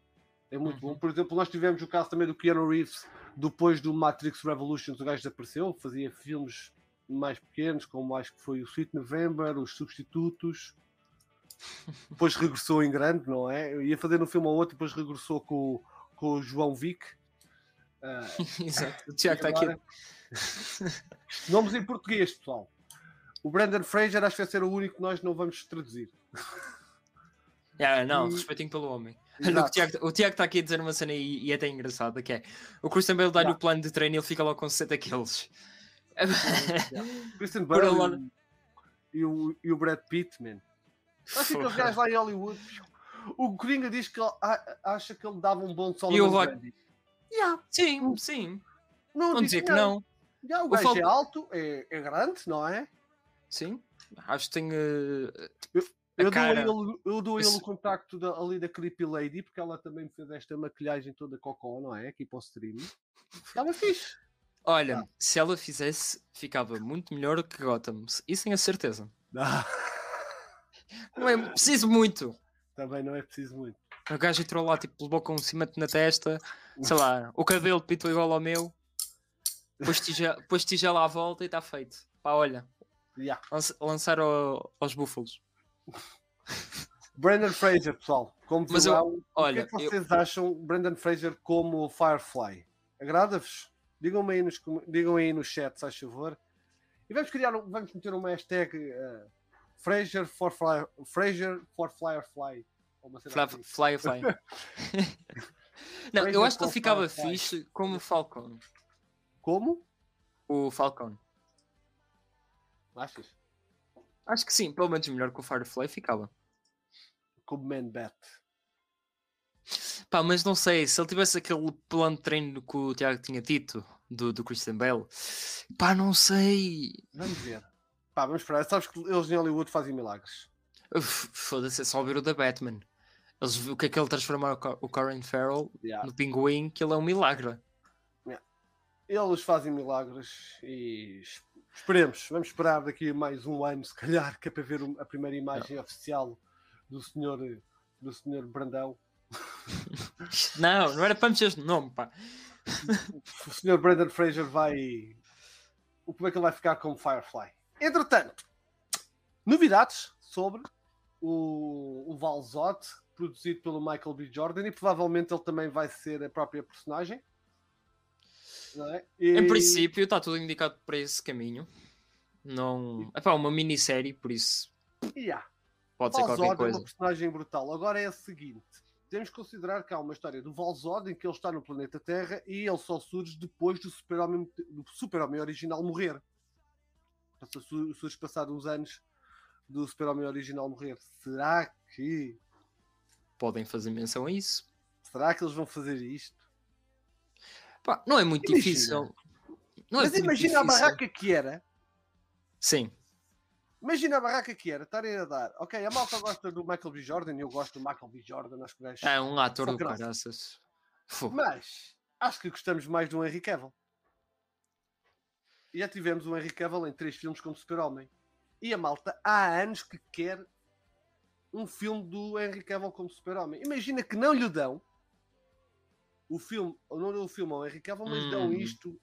É muito Uhum. bom. Por exemplo, nós tivemos o caso também do Keanu Reeves, depois do Matrix Revolutions, o gajo desapareceu, fazia filmes mais pequenos, como acho que foi o Sweet November, Os Substitutos. Depois regressou em grande, não é? Eu ia fazer um filme ou outro, depois regressou com, com o João Vic. Ah, Exato. O Tiago está aqui. Nomes em português, pessoal. O Brandon Fraser acho que vai ser o único que nós não vamos traduzir. Ah, não, E- respeitinho pelo homem. Olha, O. Tiago, está aqui a dizer uma cena e, e é até engraçada, que é o Christian Bale dá-lhe o plano de treino e ele fica logo com 60 quilos. Christian Bale lá- e, o, e o Brad Pitt, man. Acho que aqueles gajos lá em Hollywood. O Coringa diz que ele a- acha que ele dava um bom solo E o Rock-. Yeah, Sim, sim. não, Não dizer que não. Yeah, o O gajo é alto, é, é grande, não é? Sim. Acho que tem. eh, a Eu dou, a cara. ele, eu dou a ele o contacto da, ali da Creepy Lady, porque ela também me fez esta maquilhagem toda cocó, não é? Aqui para o stream. Estava fixe. Olha, Ah. se ela fizesse, ficava muito melhor que Gotham. Isso tenho a certeza. Não é preciso muito. Também não é preciso muito. O gajo entrou lá, tipo, levou com um cimento na testa, sei lá, o cabelo pintou igual ao meu, pôs tigela, pôs tigela à volta e está feito. Pá, olha, Yeah. lança- lançar ao- aos búfalos. Brandon Fraser, pessoal, como Mas eu- olha, o que é que vocês acham Brandon Fraser como Firefly? Agrada-vos? Digam-me aí, nos, digam aí no chat, se faz favor. E vamos criar, vamos meter uma hashtag eh, Fraser for Fly, Fraser for Firefly. Uma cena Fly, assim. fly, fly. Não, eu Fraser acho que ele ficava Firefly. fixe como o Falcon. Como? O Falcon. Achas? Acho que sim, pelo menos melhor que o Firefly ficava. Como Man Bat. Pá, mas não sei, se ele tivesse aquele plano de treino que o Tiago tinha dito, do, do Christian Bale, pá, não sei. Vamos ver. Pá, vamos esperar. Sabes que eles em Hollywood fazem milagres. Foda-se, é só ver o da Batman. Eles, o que é que ele transformar o, Co- o Colin Farrell Yeah. no pinguim, que ele é um milagre. Eles fazem milagres e es- esperemos. Vamos esperar daqui a mais um ano, se calhar, que é para ver a primeira imagem oficial do senhor, do senhor Brandão. Não, não era para mexer este nome, pá. O senhor Brandon Fraser vai. Como é que ele vai ficar como Firefly? Entretanto, novidades sobre o, o Valzot, produzido pelo Michael B. Jordan, e provavelmente ele também vai ser a própria personagem. É? Em E- princípio, está tudo indicado para esse caminho. Não. É pá, uma minissérie, por isso Yeah. pode ser qualquer Valzod é coisa. uma personagem brutal. Agora é o seguinte: temos que considerar que há uma história do Valzod em que ele está no planeta Terra e ele só surge depois do super-homem super-homem original morrer. Surge passado uns anos do super-homem original morrer. Será que. Podem fazer menção a isso. Será que eles vão fazer isto? Pá, não é muito Imagina. difícil. Não é Mas muito imagina a difícil. barraca que era. Sim. Imagina a barraca que era, estarem a dar. Ok, a malta gosta do Michael B. Jordan e eu gosto do Michael B. Jordan, acho que É um ator Só do caraças. Mas acho que gostamos mais do Henry Cavill. E já tivemos o Henry Cavill em três filmes como Super-Homem. E a malta há anos que quer um filme do Henry Cavill como Super-Homem. Imagina que não lhe dão o filme, ou não dão o filme ao Henry Cavill, mas dão Hum. isto,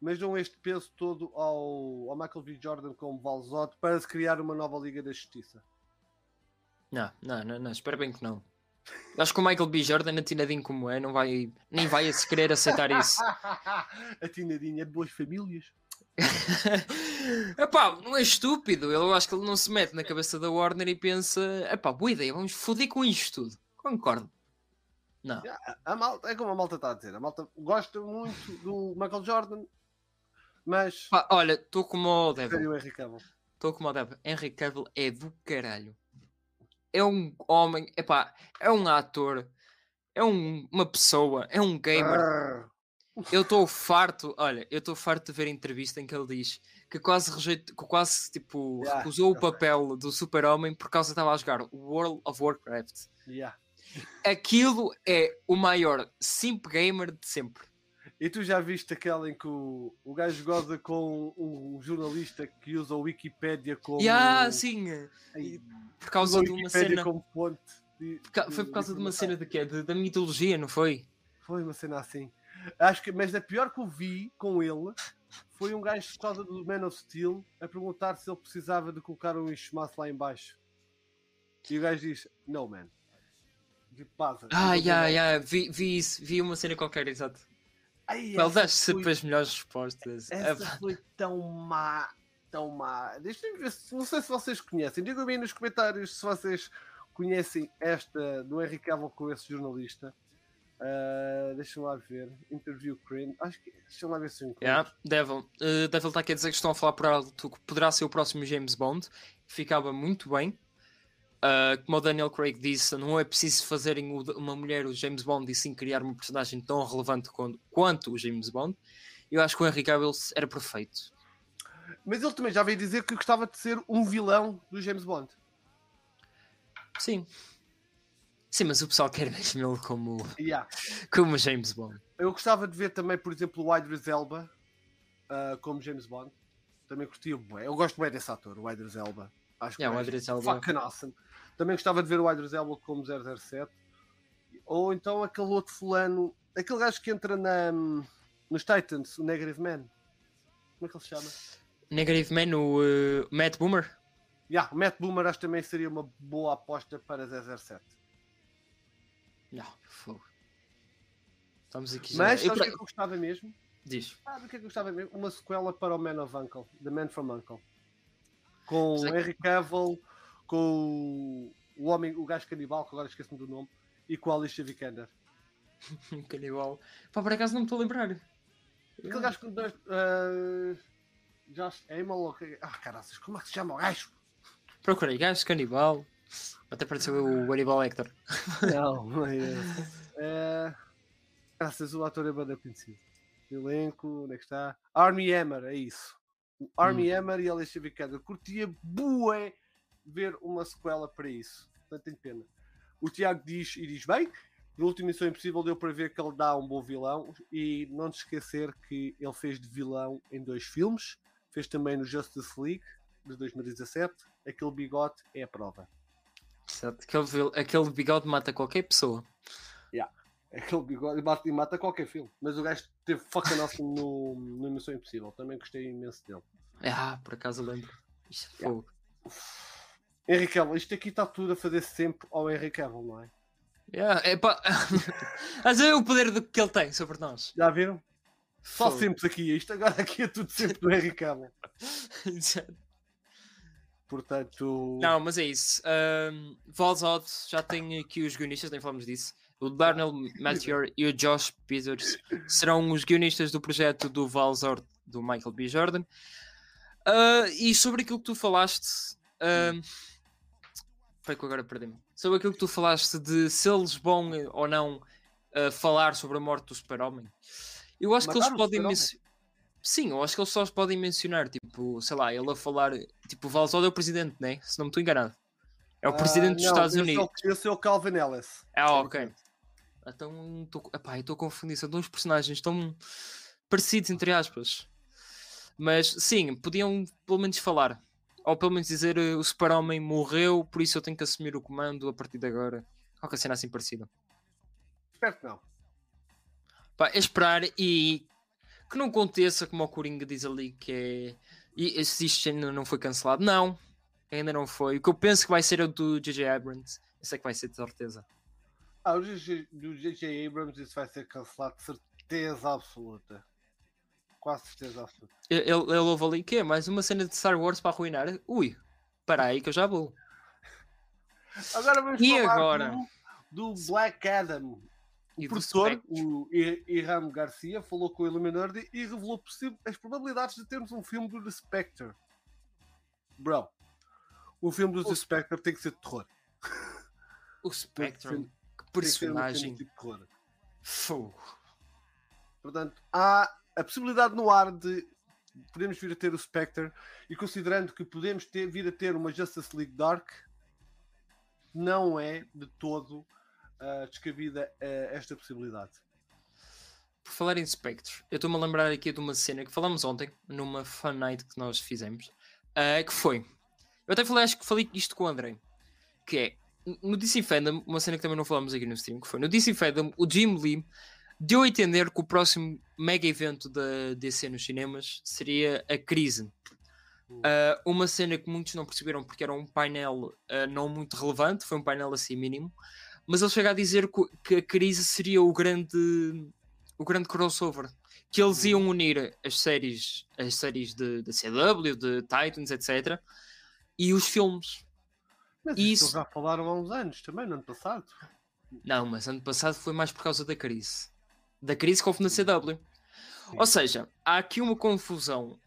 mas dão este peso todo ao, ao Michael B. Jordan como Valzot para se criar uma nova Liga da Justiça. Não, não, não, não, espero bem que não. Acho que o Michael B. Jordan, atinadinho como é, não vai, nem vai se querer aceitar isso. a Tinadinha de boas famílias. Epá, não é estúpido. Eu acho que ele não se mete na cabeça da Warner e pensa: epá, boa ideia, vamos foder com isto tudo. Concordo. Não. A malta, é como a malta está a dizer, a malta gosta muito do Michael Jordan, mas Pá, olha, estou como o Devil. Estou como o Devil. Henry Cavill é do caralho. É um homem, epá, é um ator, é um- uma pessoa, é um gamer. Arr. Eu estou farto, olha, eu estou farto de ver a entrevista em que ele diz que quase rejeito, que quase tipo Yeah, recusou o eu sei. papel do super-homem por causa que estava a jogar World of Warcraft. Yeah. Aquilo é o maior simp gamer de sempre. E tu já viste aquela em que o, o gajo goza com um jornalista que usa o Wikipédia como. E ah, sim, Ai, por causa usa de uma cena. como fonte. de- Ca- Foi por causa de uma informação. cena de quê? De- da mitologia, não foi? Foi uma cena assim. Acho que, mas a pior que eu vi com ele foi um gajo por causa do Man of Steel a perguntar se ele precisava de colocar um enxumaço lá em baixo. E o gajo diz: Não, man. De pasa. Ah, já, já, vi, vi isso, vi uma cena qualquer, exato. Ai, Well, sempre foi- as melhores respostas. Essa Epá, foi tão má, tão má. Deixa-me ver não sei se vocês conhecem. Digam-me aí nos comentários se vocês conhecem esta do Henry Cavill com esse jornalista. Ah, Deixa-me lá ver. Interview Crane. Acho que. Deixa-me lá ver se eu encontro. Yeah, Devil. Uh, Devil está aqui a dizer que estão a falar por alto que poderá ser o próximo James Bond. Ficava muito bem. Uh, como o Daniel Craig disse, não é preciso fazerem uma mulher o James Bond e sim criar uma personagem tão relevante quanto, quanto o James Bond. Eu acho que o Henry Cavill era perfeito. Mas ele também já veio dizer que gostava de ser um vilão do James Bond. Sim. Sim, mas o pessoal quer mesmo ele como, Yeah. como James Bond. Eu gostava de ver também, por exemplo, o Idris Elba ah, como James Bond. Também curtia bué. Eu gosto bem desse ator, o Idris Elba. Acho que Yeah, o gajo Idris Elba. fucking awesome. Também gostava de ver o Idris Elba como 007. Ou então aquele outro fulano, aquele gajo que entra na, nos Titans, o Negative Man. Como é que ele se chama? Negative Man, o uh, Matt Boomer. Yeah, o Matt Boomer acho que também seria uma boa aposta para 007. Não, fogo. Estamos aqui já. Mas sabe o que é que eu gostava mesmo? Diz. Sabe o que é que eu gostava mesmo? Uma sequela para o Man of Uncle, The Man from Uncle. Com o Henry Cavill, com o, homem, o gajo canibal, que agora esqueço-me do nome, e com a Alicia Vikander. Canibal. Pá, por acaso não me estou a lembrar. Aquele gajo com dois. Uh, Josh que- ah, caraças, como é que se chama o gajo? Procurei gajo, canibal. Até pareceu o Hannibal Hector. Não, não é. É... Graças, o ator é banda conhecido. Elenco, onde é que está? Army Hammer, é isso. O Army Hammer e a Alicia Vikander. Curtia bué ver uma sequela para isso. Portanto, tenho pena. O Tiago diz e diz bem. No último Missão Impossível deu para ver que ele dá um bom vilão e não te esquecer que ele fez de vilão em dois filmes. Fez também no Justice League de 2017. Aquele bigode é a prova. Certo? Aquele, aquele bigode mata qualquer pessoa. Aquele bigode mata, e mata qualquer filme. Mas o gajo teve fucking awesome no, no Missão Impossível. Também gostei imenso dele. Ah, por acaso eu lembro. Isto é fogo. Henry Cavill, isto aqui está tudo a fazer sempre ao Henry Cavill, não é? Yeah, é pá. Mas é o poder do que ele tem sobre nós. Já viram? Só Fogo. sempre aqui. Isto agora aqui é tudo sempre do Henry Cavill. Portanto. Não, mas é isso. Um, Valzod já tem aqui os guionistas, nem falamos disso. O Darnell Mathieu e o Josh Peters serão os guionistas do projeto do Valzord do Michael B. Jordan. Ah, e sobre aquilo que tu falaste. Um, Espera que eu agora perdi-me. Sobre aquilo que tu falaste de se eles vão ou não ah, falar sobre a morte do Super-Homem. Eu acho que eles Mataram podem. Sim, eu acho que eles só podem mencionar, tipo, sei lá, ele a falar. Tipo, o é o presidente, né? Se não me estou enganado. É o ah, presidente dos não, Estados Unidos. É o, esse é o Calvin Ellis. Ah, ok. Então, estou estou confundindo. São dois personagens tão parecidos, entre aspas. Mas sim, podiam pelo menos falar. Ou pelo menos dizer eh, o Super-Homem morreu, por isso eu tenho que assumir o comando a partir de agora. Qualquer cena assim parecida. Espero que não. Pá, é esperar e que não aconteça como o Coringa diz ali que é. E se isto ainda não foi cancelado, não, ainda não foi. O que eu penso que vai ser é o do J.J. Abrams. Esse é que vai ser de certeza. Ah, o do J.J. Abrams isso vai ser cancelado de certeza absoluta. Quase certeza absoluta. Ele, ele ele ouve ali que é mais uma cena de Star Wars para arruinar. Ui, para aí que eu já vou. Agora vamos E falar agora? Do, do Black Adam. O E Spectre. o Iram Garcia, falou com o Illuminati e revelou as probabilidades de termos um filme do The Spectre. Bro, o filme do The Spectre tem que ser de terror. O Spectrum, Tem que Tem que personagem. tipo de terror. Fogo. Portanto, há a possibilidade no ar de podemos vir a ter o Spectre e considerando que podemos ter, vir a ter uma Justice League Dark, não é de todo ah, descabida ah, esta possibilidade. Por falar em Spectre, eu estou-me a lembrar aqui de uma cena que falamos ontem, numa fan night que nós fizemos, ah, que foi. Eu até falei, acho que falei isto com o André, que é no DC Fandom, uma cena que também não falamos aqui no stream, que foi no DC Fandom, o Jim Lee deu a entender que o próximo mega evento da DC nos cinemas seria a Crise. Ah, uma cena que muitos não perceberam porque era um painel ah, não muito relevante, foi um painel assim mínimo, mas ele chega a dizer que, a Crise seria o grande o grande crossover que eles iam unir as séries as séries de, de CW, de Titans, etc. e os filmes. Mas Isso- isso já falaram há uns anos também, no ano passado. Não, mas ano passado foi mais por causa da crise. Da crise que houve na CW. Sim. Ou seja, há aqui uma confusão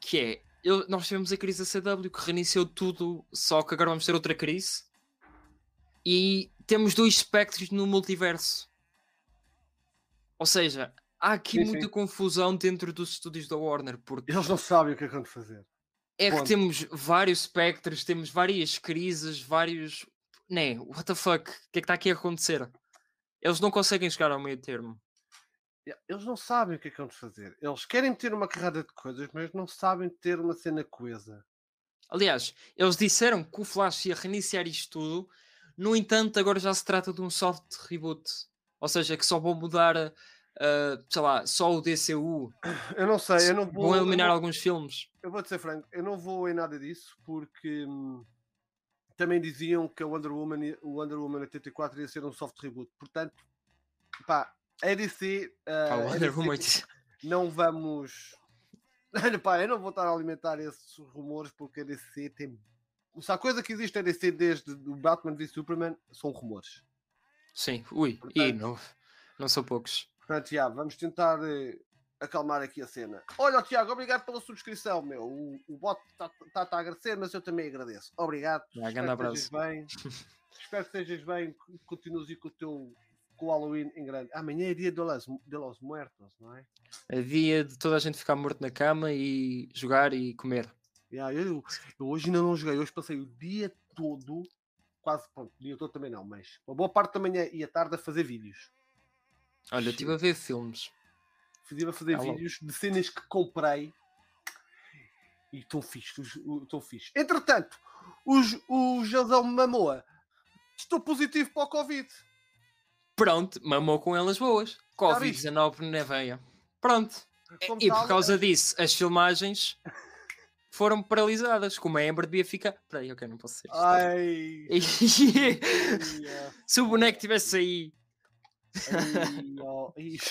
que é eu- nós tivemos a crise da CW que reiniciou tudo, só que agora vamos ter outra crise e temos dois espectros no multiverso. Ou seja, há aqui Sim, muita sim. confusão dentro dos estúdios da Warner, porque Eles não sabem o que é que vão fazer. é que Ponto. temos vários espectros, temos várias crises, vários. Né, what the fuck? O que é que está aqui a acontecer? Eles não conseguem chegar ao meio termo. Eles não sabem o que é que vão fazer. Eles querem ter uma carrada de coisas, mas não sabem ter uma cena coesa. Aliás, eles disseram que o Flash ia reiniciar isto tudo, no entanto, agora já se trata de um soft reboot. Ou seja, que só vão mudar ah, sei lá, só o DCU Eu não sei, eu não vou. vão eliminar vou- alguns filmes. Eu vou te ser franco, eu não vou em nada disso porque hum, também diziam que a Wonder Woman, o Wonder Woman 84 ia ser um soft reboot. Portanto, pá, a DC, Pá, ah, o Wonder Woman não vamos. Pá, eu não vou estar a alimentar esses rumores porque a DC tem. Se há coisa que existe a DC desde o Batman v Superman são rumores. Sim, ui, e Portanto- não, não são poucos. Portanto, já, vamos tentar eh, acalmar aqui a cena. Olha, Tiago, obrigado pela subscrição, meu. O, o bot está a agradecer, mas eu também agradeço. Obrigado. Ah, Espero grande que estejas bem. Espero que estejas bem. Continues com o teu com o Halloween em grande. Amanhã é dia de los, de los muertos, não é? É dia de toda a gente ficar morto na cama e jogar e comer. Já, eu, eu hoje ainda não joguei. Hoje passei o dia todo, quase, pronto, o dia todo também não, mas uma boa parte da manhã e a tarde a fazer vídeos. Olha, eu estive a ver filmes. Estive a fazer vídeos de cenas que comprei e estão fixe, estão fixe. Entretanto, os, o Jazão Mamoa estou positivo para o Covid. Pronto, mamou com elas boas. Covid-19 na veia. Pronto. Como E tal, por causa disso, as filmagens foram paralisadas. Como a Amber devia ficar. Peraí, ok, não posso ser. Ai, Se o boneco estivesse aí. ai, ai.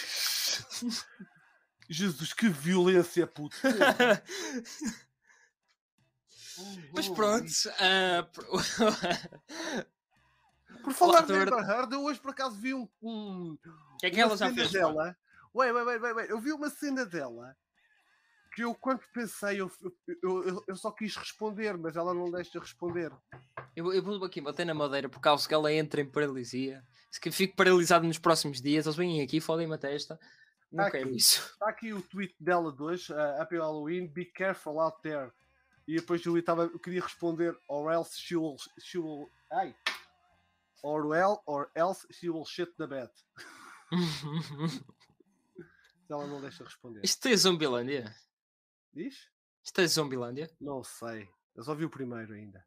Jesus, que violência, puto. Mas pronto. ah, por- falar de Amber Heard, eu hoje por acaso vi um, um, que é que ela já fez? dela. Ué, ué, ué, ué, eu vi uma cena dela que eu quando pensei, eu, eu, eu, só quis responder, mas ela não deixa responder. Eu, eu vou aqui bater na madeira por causa que ela entra em paralisia. Se que fico paralisado nos próximos dias, eles vêm aqui, fodem-me a testa. Não Tá quero aqui. isso. Está aqui o tweet dela de hoje, uh, Happy Halloween, be careful out there. E depois eu, estava, eu queria responder, or else she will, she will, ai, or well, or else she will shit the bed. Ela não deixa responder. Isto é Zombilândia? Diz? Isto é Zombilândia? Não sei. Eu só vi o primeiro ainda.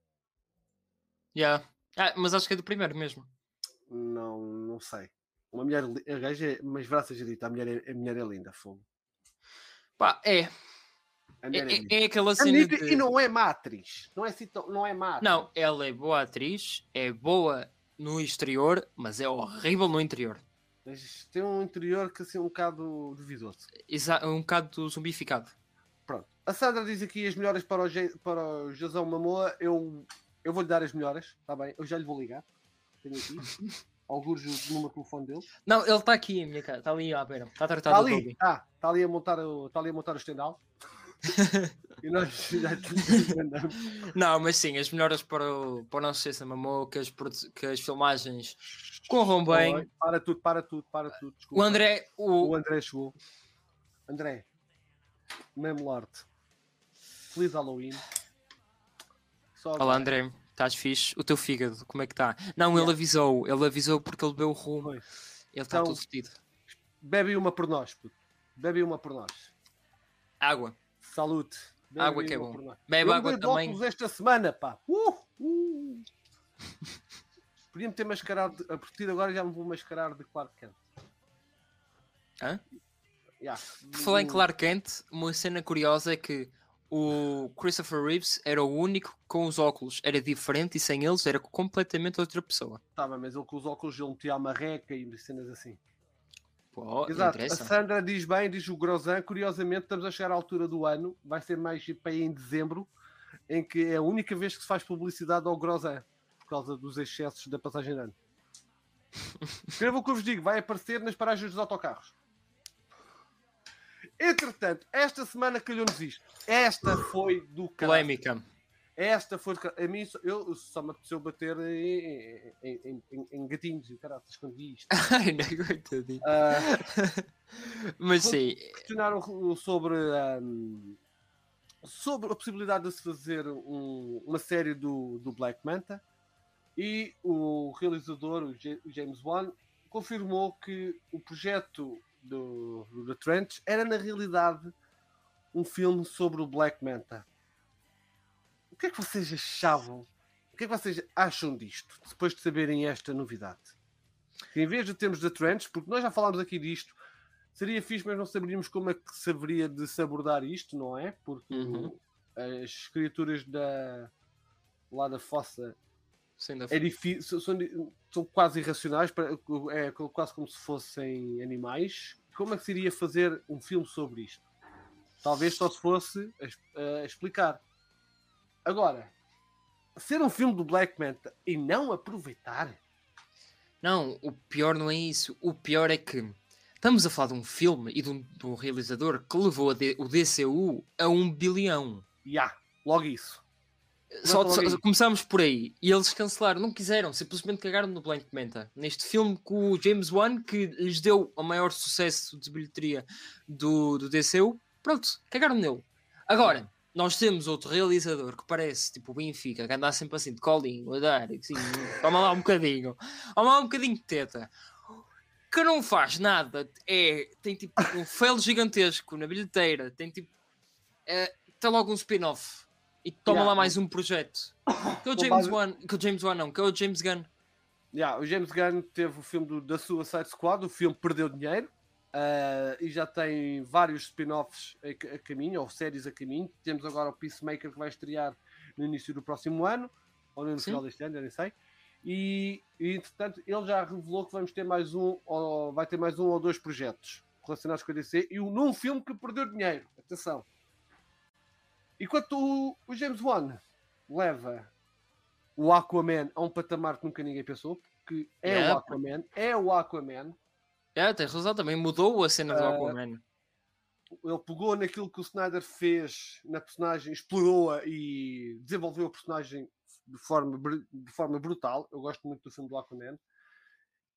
Yeah. Ah, mas acho que é do primeiro mesmo. Não, não sei. Uma mulher, a gaja, mas braças a dita, a mulher, é, a mulher é linda, fogo. Pá, é. É, é, é, é aquela cena de... E não é má atriz. Não é, não é má. Não, ela é boa atriz, é boa no exterior, mas é horrível no interior. Mas tem um interior que assim um bocado duvidoso. Exa um bocado zombificado. A Sandra diz aqui as melhores para o, Je- para o Josão Mamoa. Eu, eu vou-lhe dar as melhores, está bem? Eu já lhe vou ligar. Tenho aqui. Alguns o número de telefone dele. Não, ele está aqui minha casa, está ali à beira. Está Está tratado do ali, está. Está ali a montar o, está ali a montar o estendal. e nós já. Não, mas sim, as melhoras para o, para o nosso César Mamou, que as, que as filmagens corram bem. Oi, Para tudo, para tudo, para tudo. desculpa. O André, o, O André chegou. André, mesmo Lorde. Feliz Halloween. Só Olá André, estás fixe? O teu fígado, como é que está? Não, ele Yeah. avisou, ele avisou porque ele bebeu o rumo. Foi. Ele está Então- todo fedido. Bebe uma por nós, puto. Bebe uma por nós. Água, Salute. Bebe Água que é bom. bebe Eu água também. óculos esta semana, pá. Uh, uh. Podia-me ter mascarado. de- A partir de agora já me vou mascarar de Clark Kent. Hã? Yeah. Por falar em No- Clark Kent, uma cena curiosa é que o Christopher Reeves era o único com os óculos, era diferente e sem eles era completamente outra pessoa. Tá bem, mas ele com os óculos ele metia a marreca e cenas assim. Pô, Exato. A. Sandra diz bem, diz o Grozan. Curiosamente, estamos a chegar à altura do ano, vai ser mais para aí em dezembro, em que é a única vez que se faz publicidade ao Grozan, por causa dos excessos da passagem de ano. Escreva o que eu vos digo, vai aparecer nas paragens dos autocarros. Entretanto, esta semana calhou-nos isto. Esta foi do. Polémica. Esta foi. A mim, só- eu só me apeteceu bater em, em, em, em- gatinhos e caralho, vi isto. Ai, não, coitadinho. Ah, Mas sim, questionaram sobre, ahm, sobre a possibilidade de se fazer um- uma série do, do Black Manta e o realizador, o James Wan, confirmou que o projeto do, do The Trench era na realidade um filme sobre o Black Manta. O que é que vocês achavam? O que é que vocês acham disto, depois de saberem esta novidade? Que em vez de termos The Trench, porque nós já falámos aqui disto, seria fixe, mas não saberíamos como é que se haveria de se abordar isto, não é? Porque Uhum. as escrituras da lá da fossa é difícil, são, são quase irracionais, é quase como se fossem animais. Como é que se iria fazer um filme sobre isto? Talvez só se fosse a, explicar. Agora, ser um filme do Black Manta e não aproveitar. Não, o pior não é isso. O pior é que estamos a falar de um filme e de um, de um realizador que levou D- o DCU a um bilhão. Ya, logo isso. Só, só- aí. começámos por aí e eles cancelaram, não quiseram, simplesmente cagaram no Black Manta. Neste filme com o James Wan, que lhes deu o maior sucesso de bilheteria do, do DCU, pronto, cagaram nele. Agora, nós temos outro realizador que parece tipo o Benfica, que anda sempre assim de colinho, a dar, assim, toma lá um bocadinho, toma lá um bocadinho de teta. Que não faz nada, é, tem tipo um fail gigantesco na bilheteira, tem tipo, é, tem logo um spin-off e toma Yeah. lá mais um projeto. Que é o James Wan, que é o James Wan não, que é o James Gunn. Ya, o James Gunn teve o filme do, da Suicide Squad, o filme perdeu dinheiro ah, e já tem vários spin-offs a, a caminho, ou séries a caminho. Temos agora o Peacemaker que vai estrear no início do próximo ano, ou no final deste ano, eu nem sei. E, e entretanto ele já revelou que vamos ter mais um, ou vai ter mais um ou dois projetos relacionados com a DC e um, num filme que perdeu dinheiro. Atenção. Enquanto o, o James Wan leva o Aquaman a um patamar que nunca ninguém pensou, porque é Yeah. o Aquaman, é o Aquaman. É, tem razão, também mudou a cena do Ah, Aquaman. Ele pegou naquilo que o Snyder fez na personagem, explorou-a e desenvolveu a personagem de forma, de forma brutal. Eu gosto muito do filme do Aquaman.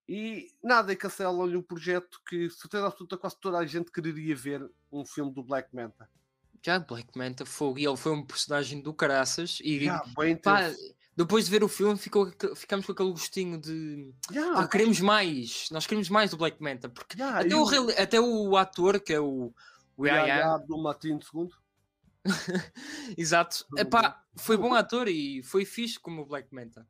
E nada, e cancelam-lhe um projeto que, certeza absoluta, quase toda a gente quereria ver um filme do Black Manta. Já Black Manta Fogo, e ele foi um personagem do caraças e bem pá, depois de ver o filme ficou, ficamos com aquele gostinho de Já, ah, queremos mais, nós queremos mais do Black Manta, porque já, até e o, até o ator que é o, do Martin II. exato, epá, foi bom ator e foi fixe como o Black Manta.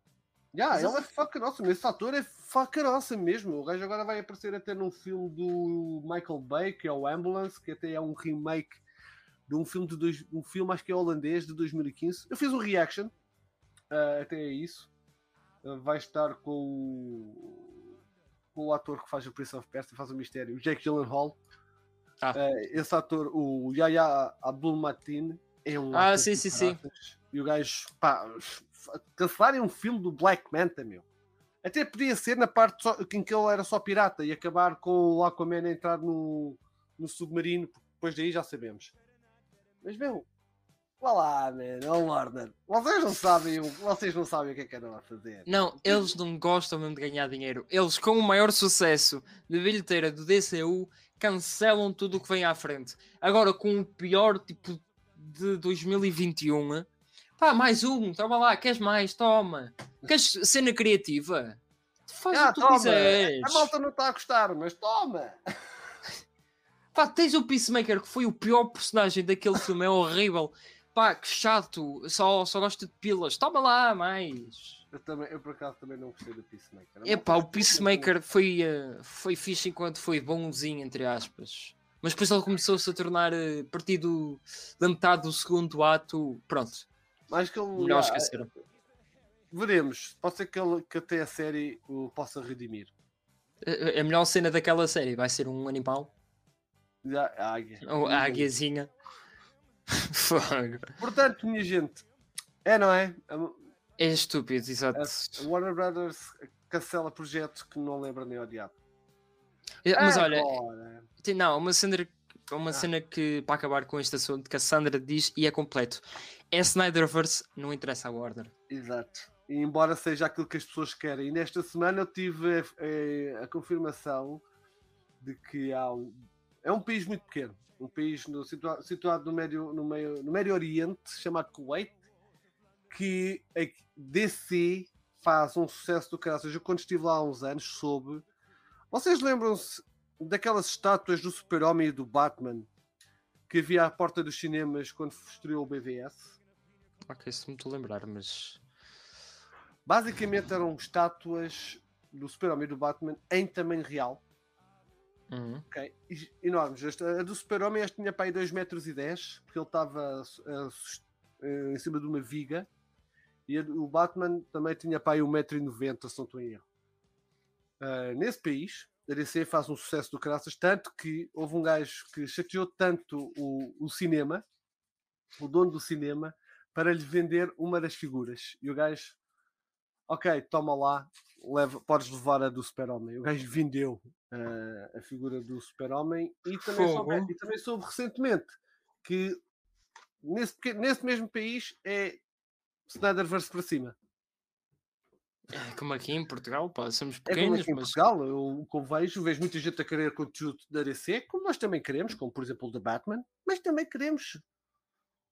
Mas ele é nossa, mas esse ator é faca nossa mesmo. O gajo agora vai aparecer até num filme do Michael Bay, que é o Ambulance, que até é um remake de um filme de dois, um filme, acho que é holandês, de 2015. Eu fiz um reaction, ah, até é isso. Ah, vai estar com o, com o ator que faz o Prince of Persia, faz o mistério, o Jake Gyllenhaal. Ah. Ah, esse ator, o Yaya Abdul Mateen, é um Ah, sim, sim, sim. E o gajo, pá, cancelarem um filme do Black Manta, meu. Até podia ser na parte só, em que ele era só pirata e acabar com o Aquaman a entrar no, no submarino, porque depois daí já sabemos. Mas, meu, vá lá, man, oh, Warner. Vocês não sabem, o- vocês não sabem o que é que andam a fazer. Não, eles não gostam mesmo de ganhar dinheiro. Eles, com o maior sucesso de bilheteira do DCU, cancelam tudo o que vem à frente. Agora, com o pior tipo de 2021, pá, mais um, toma lá, queres mais? Toma. Queres cena criativa? Faz Ah, o que tu toma, quiseres. A malta não está a gostar, mas toma! Pá, tens o Peacemaker, que foi o pior personagem daquele filme, é horrível. Pá, que chato, só, só gosta de pilas. Toma lá, mais. Eu, também, eu por acaso também não gostei do Peacemaker. Epá, malta- o Peacemaker foi, eh, foi fixe enquanto foi bonzinho, entre aspas. Mas depois ele começou-se a tornar, eh, a partir do, da metade do segundo ato, pronto, Mais que ele. melhor ah, esquecer. Veremos. Pode ser que, ele, que até a série o possa redimir. A, a melhor cena daquela série vai ser um animal, a águia. ou a águiazinha. Fogo. Portanto, minha gente, é, não é? A, É estúpido, exato. a Warner Brothers cancela projetos que não lembra nem ao diabo. É, Mas olha, Agora, tem- não, uma cena, uma Ah. cena que, para acabar com este assunto, que a Sandra diz e é completo. É Snyderverse, não interessa a Warner. Exato. E embora seja aquilo que as pessoas querem. E nesta semana eu tive eh, a confirmação de que há um, é um país muito pequeno. Um país no- situa- situado no Médio, no, meio, no Médio Oriente, chamado Kuwait, que a DC faz um sucesso do cara. Ou seja, quando estive lá há uns anos, soube. Vocês lembram-se daquelas estátuas do Super-Homem e do Batman que havia à porta dos cinemas quando estreou o BVS? Ok, se me estou a lembrar, mas. Basicamente eram estátuas do Super-Homem e do Batman em tamanho real. Uhum. Ok, e- enormes. A do Super-Homem este tinha para aí 2 metros e 10, porque ele estava eh, eh, em cima de uma viga. E o Batman também tinha para aí 1,90m, se não estou em erro. Ah, nesse país, a DC faz um sucesso do caraças, tanto que houve um gajo que chateou tanto o, o cinema, o dono do cinema, para lhe vender uma das figuras. E o gajo, ok, toma lá, leva, podes levar a do Super-Homem. O gajo vendeu ah, a figura do Super-Homem e também, soube, e também soube recentemente que nesse, nesse mesmo país é Snyderverse para cima. É Como aqui em Portugal, pá, somos É como pequenos, aqui em mas Portugal, eu, o que eu vejo, vejo muita gente a querer conteúdo da DC, como nós também queremos, como por exemplo o da Batman, mas também queremos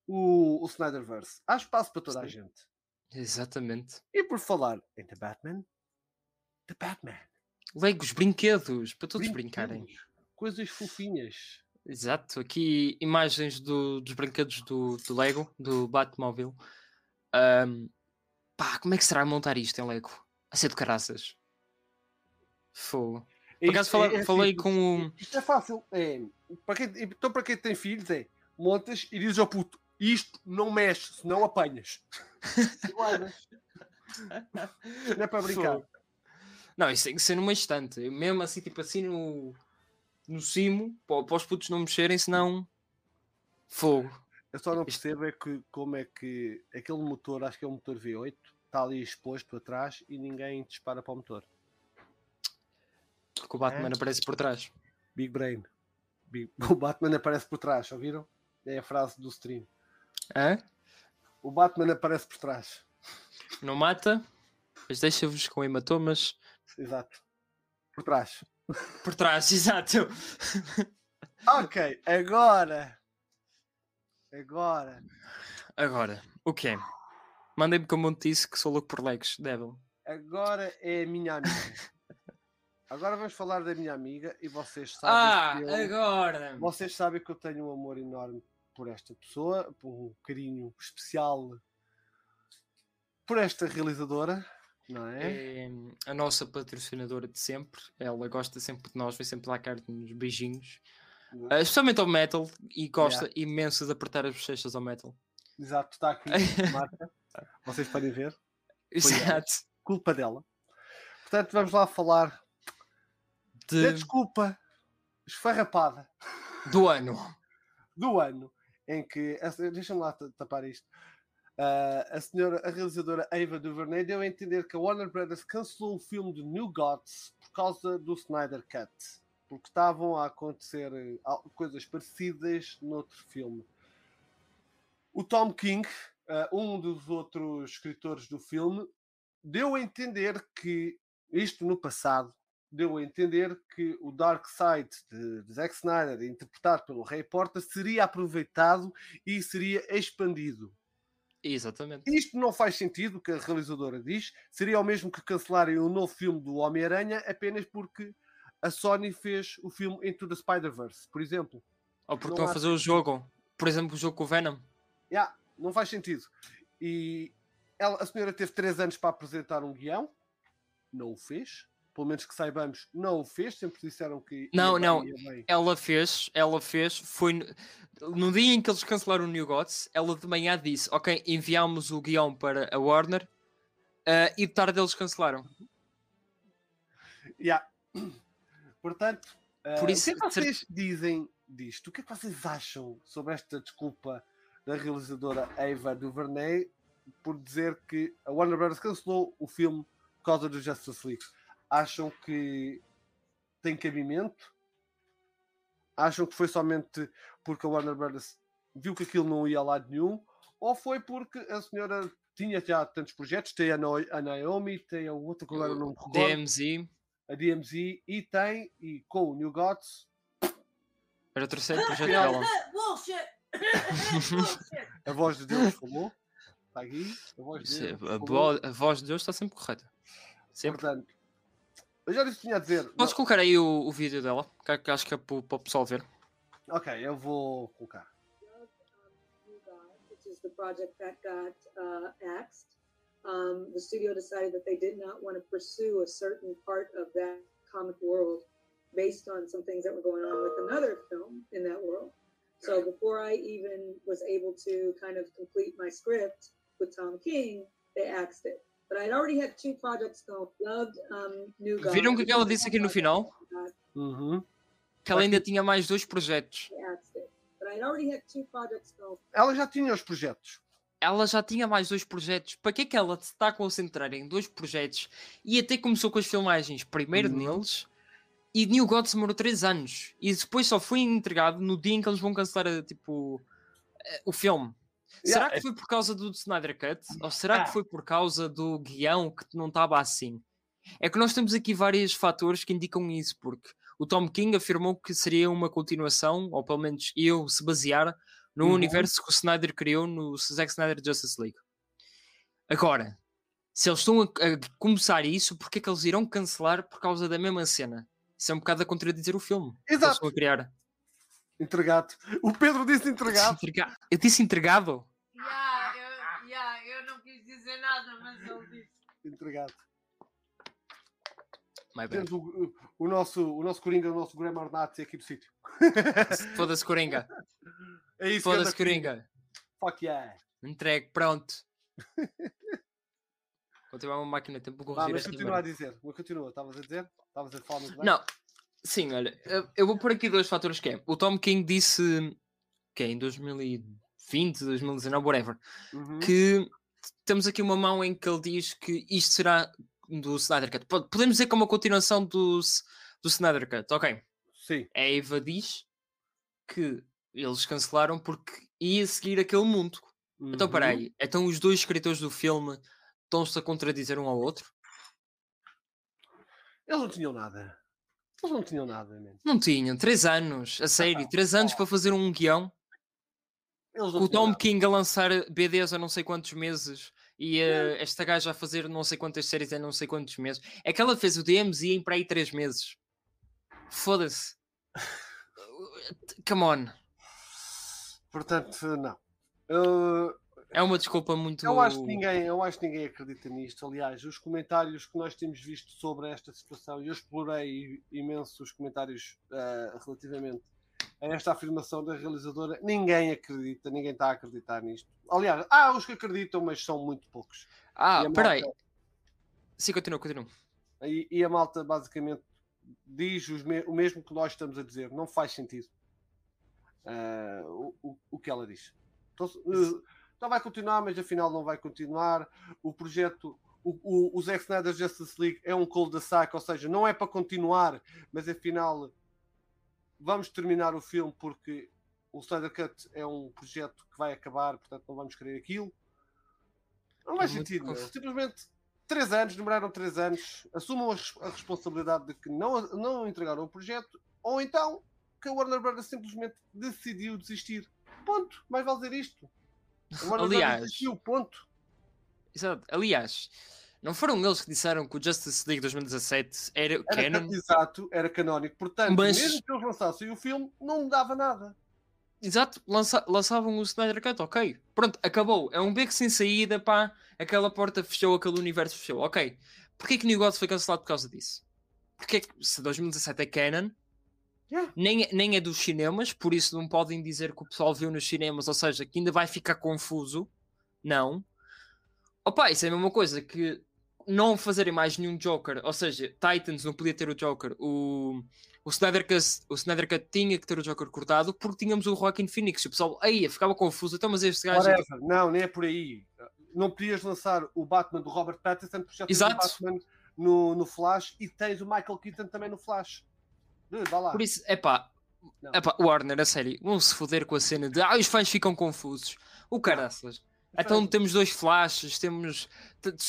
o, o Snyderverse. Há espaço para toda a Sim. gente. exatamente. E por falar em The Batman, The Batman. Legos, brinquedos, para todos brincarem. brinquedos, Coisas fofinhas. Exato, aqui imagens do- dos brinquedos do, do Lego, do Batmóvel. Ahm, pá, como é que será montar isto em Lego? A ser de caraças. Fogo. Por acaso Isto fala- é- é falei assim, com o. Isto é fácil. É, para quem, então, para quem tem filhos, é montas e dizes ao puto: isto não mexe, senão apanhas. Guardas. não é para brincar. Fogo. Não, isso tem que ser numa estante. Mesmo assim, tipo assim no, no cimo, para, os putos não mexerem, senão. Fogo. Eu só não percebo é que como é que aquele motor, acho que é um motor V8, está ali exposto atrás e ninguém dispara para o motor. Porque o Batman É. aparece por trás. Big Brain. Big- O Batman aparece por trás, ouviram? É a frase do stream. Hã? O Batman aparece por trás. Não mata, mas deixa-vos com hematomas Exato. Por trás. por trás, exato. Ok, agora. Agora. Agora, o quê? Mandei-me como eu disse que sou louco por Legos, Devil. Agora é a minha amiga. Agora vamos falar da minha amiga e vocês sabem. que eu- Ah, agora! Vocês sabem que eu tenho um amor enorme por esta pessoa, por um carinho especial por esta realizadora, não é? É a nossa patrocinadora de sempre. Ela gosta sempre de nós, vem sempre lá carta-nos beijinhos. É? especialmente ao metal e gosta imenso de apertar as bochechas ao metal. Exato, está aqui a marca. Vocês podem ver. Exato. Culpa dela. Portanto, vamos lá falar da De, desculpa esfarrapada do ano. do ano em que. Deixa-me lá ta- tapar isto. Ah, a senhora, a realizadora Ava DuVernay deu a entender que a Warner Brothers cancelou o filme de New Gods por causa do Snyder Cut, porque estavam a acontecer al- coisas parecidas noutro filme. O Tom King, ah, um dos outros escritores do filme, deu a entender que isto no passado deu a entender que o Dark Side de, de Zack Snyder, interpretado pelo Ray Porter, seria aproveitado e seria expandido. Exatamente. Isto não faz sentido, o que a realizadora diz. Seria o mesmo que cancelarem o novo filme do Homem-Aranha apenas porque a Sony fez o filme Into the Spider-Verse, por exemplo. Ou porque Não estão a fazer o jogo. Por exemplo, o jogo com o Venom. Yeah, não faz sentido. E ela, a senhora teve três anos para apresentar um guião, não o fez. Pelo menos que saibamos, não o fez. Sempre disseram que. Não, não. bem. Ela fez, ela fez, foi no, no dia em que eles cancelaram o New Gods, ela de manhã disse, ok, enviámos o guião para a Warner ah, e de tarde eles cancelaram. Yeah. Portanto, Por eh, isso, o que é que vocês dizem disto? O que é que vocês acham sobre esta desculpa da realizadora Ava DuVernay por dizer que a Warner Bros. cancelou o filme por causa do Justice League? Acham que tem cabimento? Acham que foi somente porque a Warner Bros. viu que aquilo não ia a lado nenhum? Ou foi porque a senhora tinha já tantos projetos? Tem a, No- a Naomi, tem a outra que agora não me recordo DMZ, a DMZ e tem, e com o New Gods, era o terceiro projeto Ela- dela. Bullshit! Bullshit! a voz de Deus falou. Está aqui, a voz de Isso Deus. é- A, a voz de Deus está sempre correta. Sempre. Portanto, eu já disse que tinha a dizer. Podes colocar aí o, o vídeo dela, que, que acho que é para o para o pessoal ver. Ok, eu vou colocar. New God, which is the project that got uh, axed. Um, the studio decided that they did not want to pursue a certain part of that comic world based on some things that were going on with another film in that world. So before I even was able to kind of complete my script with Tom King, they axed it. But I'd already had two projects going. Loved um, New God. Viram o que é que ela disse aqui no final? Uhum. Que ela ainda tinha mais dois projetos. Ela já tinha os projetos. Ela já tinha mais dois projetos. Para que é que ela se está a concentrar em dois projetos? E até começou com as filmagens primeiro Uhum. neles e New Gods demorou três anos. E depois só foi entregado no dia em que eles vão cancelar tipo, eh, o filme. Será que foi por causa do Snyder Cut? Ou será Ah. que foi por causa do guião que não estava assim? É que nós temos aqui vários fatores que indicam isso, porque o Tom King afirmou que seria uma continuação, ou pelo menos eu se basear no Uhum. universo que o Snyder criou no Zack Snyder Justice League. Agora, se eles estão a, a começar isso, porque é que eles irão cancelar por causa da mesma cena? Isso é um bocado a contradizer o filme. que Eles Exato. estão a criar. Entregado. O Pedro disse entregado. Entrega- Eu disse entregado. Yeah, eu, yeah, eu não quis dizer nada, mas ele disse. Entregado. Temos o, o- nosso, o nosso Coringa, o nosso Grammar Nazi aqui do sítio. Foda-se, Coringa. É isso Foda-se, Coringa. Fuck yeah. Entregue, pronto. Vou tirar uma máquina tempo para Vá, corrigir mas continua a dizer. Continua. Estavas a dizer? Estavas a falar muito bem? Não, sim, olha, eu- vou pôr aqui dois fatores que é. O Tom King disse que é em 2020, 2019, whatever, Uhum. que temos aqui uma mão em que ele diz que isto será do Snyder Cut. Po- Podemos dizer que é uma continuação do, do Snyder Cut, ok. Sim. A Eva diz que eles cancelaram porque ia seguir aquele mundo. Então, Uhum. peraí, então os dois escritores do filme estão-se a contradizer um ao outro? Eles não tinham nada. Eles não tinham nada, man. Não tinham, três anos, a sério, três anos para fazer um guião. O Tom nada. King a lançar BDs há não sei quantos meses e eh, esta gaja a fazer não sei quantas séries em não sei quantos meses. É que ela fez o DMZ em para aí três meses. Foda-se. Come on. Portanto, não. Eu, É uma desculpa muito. eu, acho que ninguém, eu acho que ninguém acredita nisto. Aliás, os comentários que nós temos visto sobre esta situação, e eu explorei imenso os comentários ah, relativamente a esta afirmação da realizadora, ninguém acredita, ninguém está a acreditar nisto. Aliás, há os que acreditam, mas são muito poucos. Ah, peraí. malta- Sim, continua, continua. E, e a malta basicamente diz me- o mesmo que nós estamos a dizer, não faz sentido ah, o, o, o que ela diz. Então, então vai continuar, mas afinal não vai continuar. O projeto, o, o, o Zack Snyder Justice League é um cul-de-sac, ou seja, não é para continuar, mas afinal vamos terminar o filme porque o Snyder Cut é um projeto que vai acabar, portanto não vamos querer aquilo. Não faz É sentido, simplesmente três anos, demoraram três anos, assumam a responsabilidade de que não, não entregaram o projeto, ou então que a Warner Bros. simplesmente decidiu desistir. Ponto. Mais vale dizer isto. A Warner Bros. Aliás, desistiu, ponto. exato. aliás, não foram eles que disseram que o Justice League 2017 era Era canon? ca- Exato, era canónico. Portanto, Mas- mesmo que eles lançassem o filme, não mudava nada. Exato, lança- lançavam o Snyder Cut, ok. Pronto, acabou. É um beco sem saída, pá. Aquela porta fechou, aquele universo fechou, ok. Porquê que New Gods foi cancelado por causa disso? Porque é que se 2017 é canon, Yeah. nem, é- nem é dos cinemas, por isso não podem dizer que o pessoal viu nos cinemas, ou seja, que ainda vai ficar confuso. Não. Opa, isso é a mesma coisa que não fazerem mais nenhum Joker, ou seja, Titans não podia ter o Joker, o, o, Snyder Cut, o Snyder Cut tinha que ter o Joker cortado porque tínhamos o Joaquin Phoenix. E o pessoal, aí ficava confuso, então, mas este gajo. Não, nem é por aí. Não podias lançar o Batman do Robert Pattinson porque já tens o Exato. Batman no, no Flash e tens o Michael Keaton também no Flash. Vá lá. Por isso, é pá, Não. Warner, a sério, vão se foder com a cena de ah, os fãs ficam confusos. O caraças. Então temos dois flashes, temos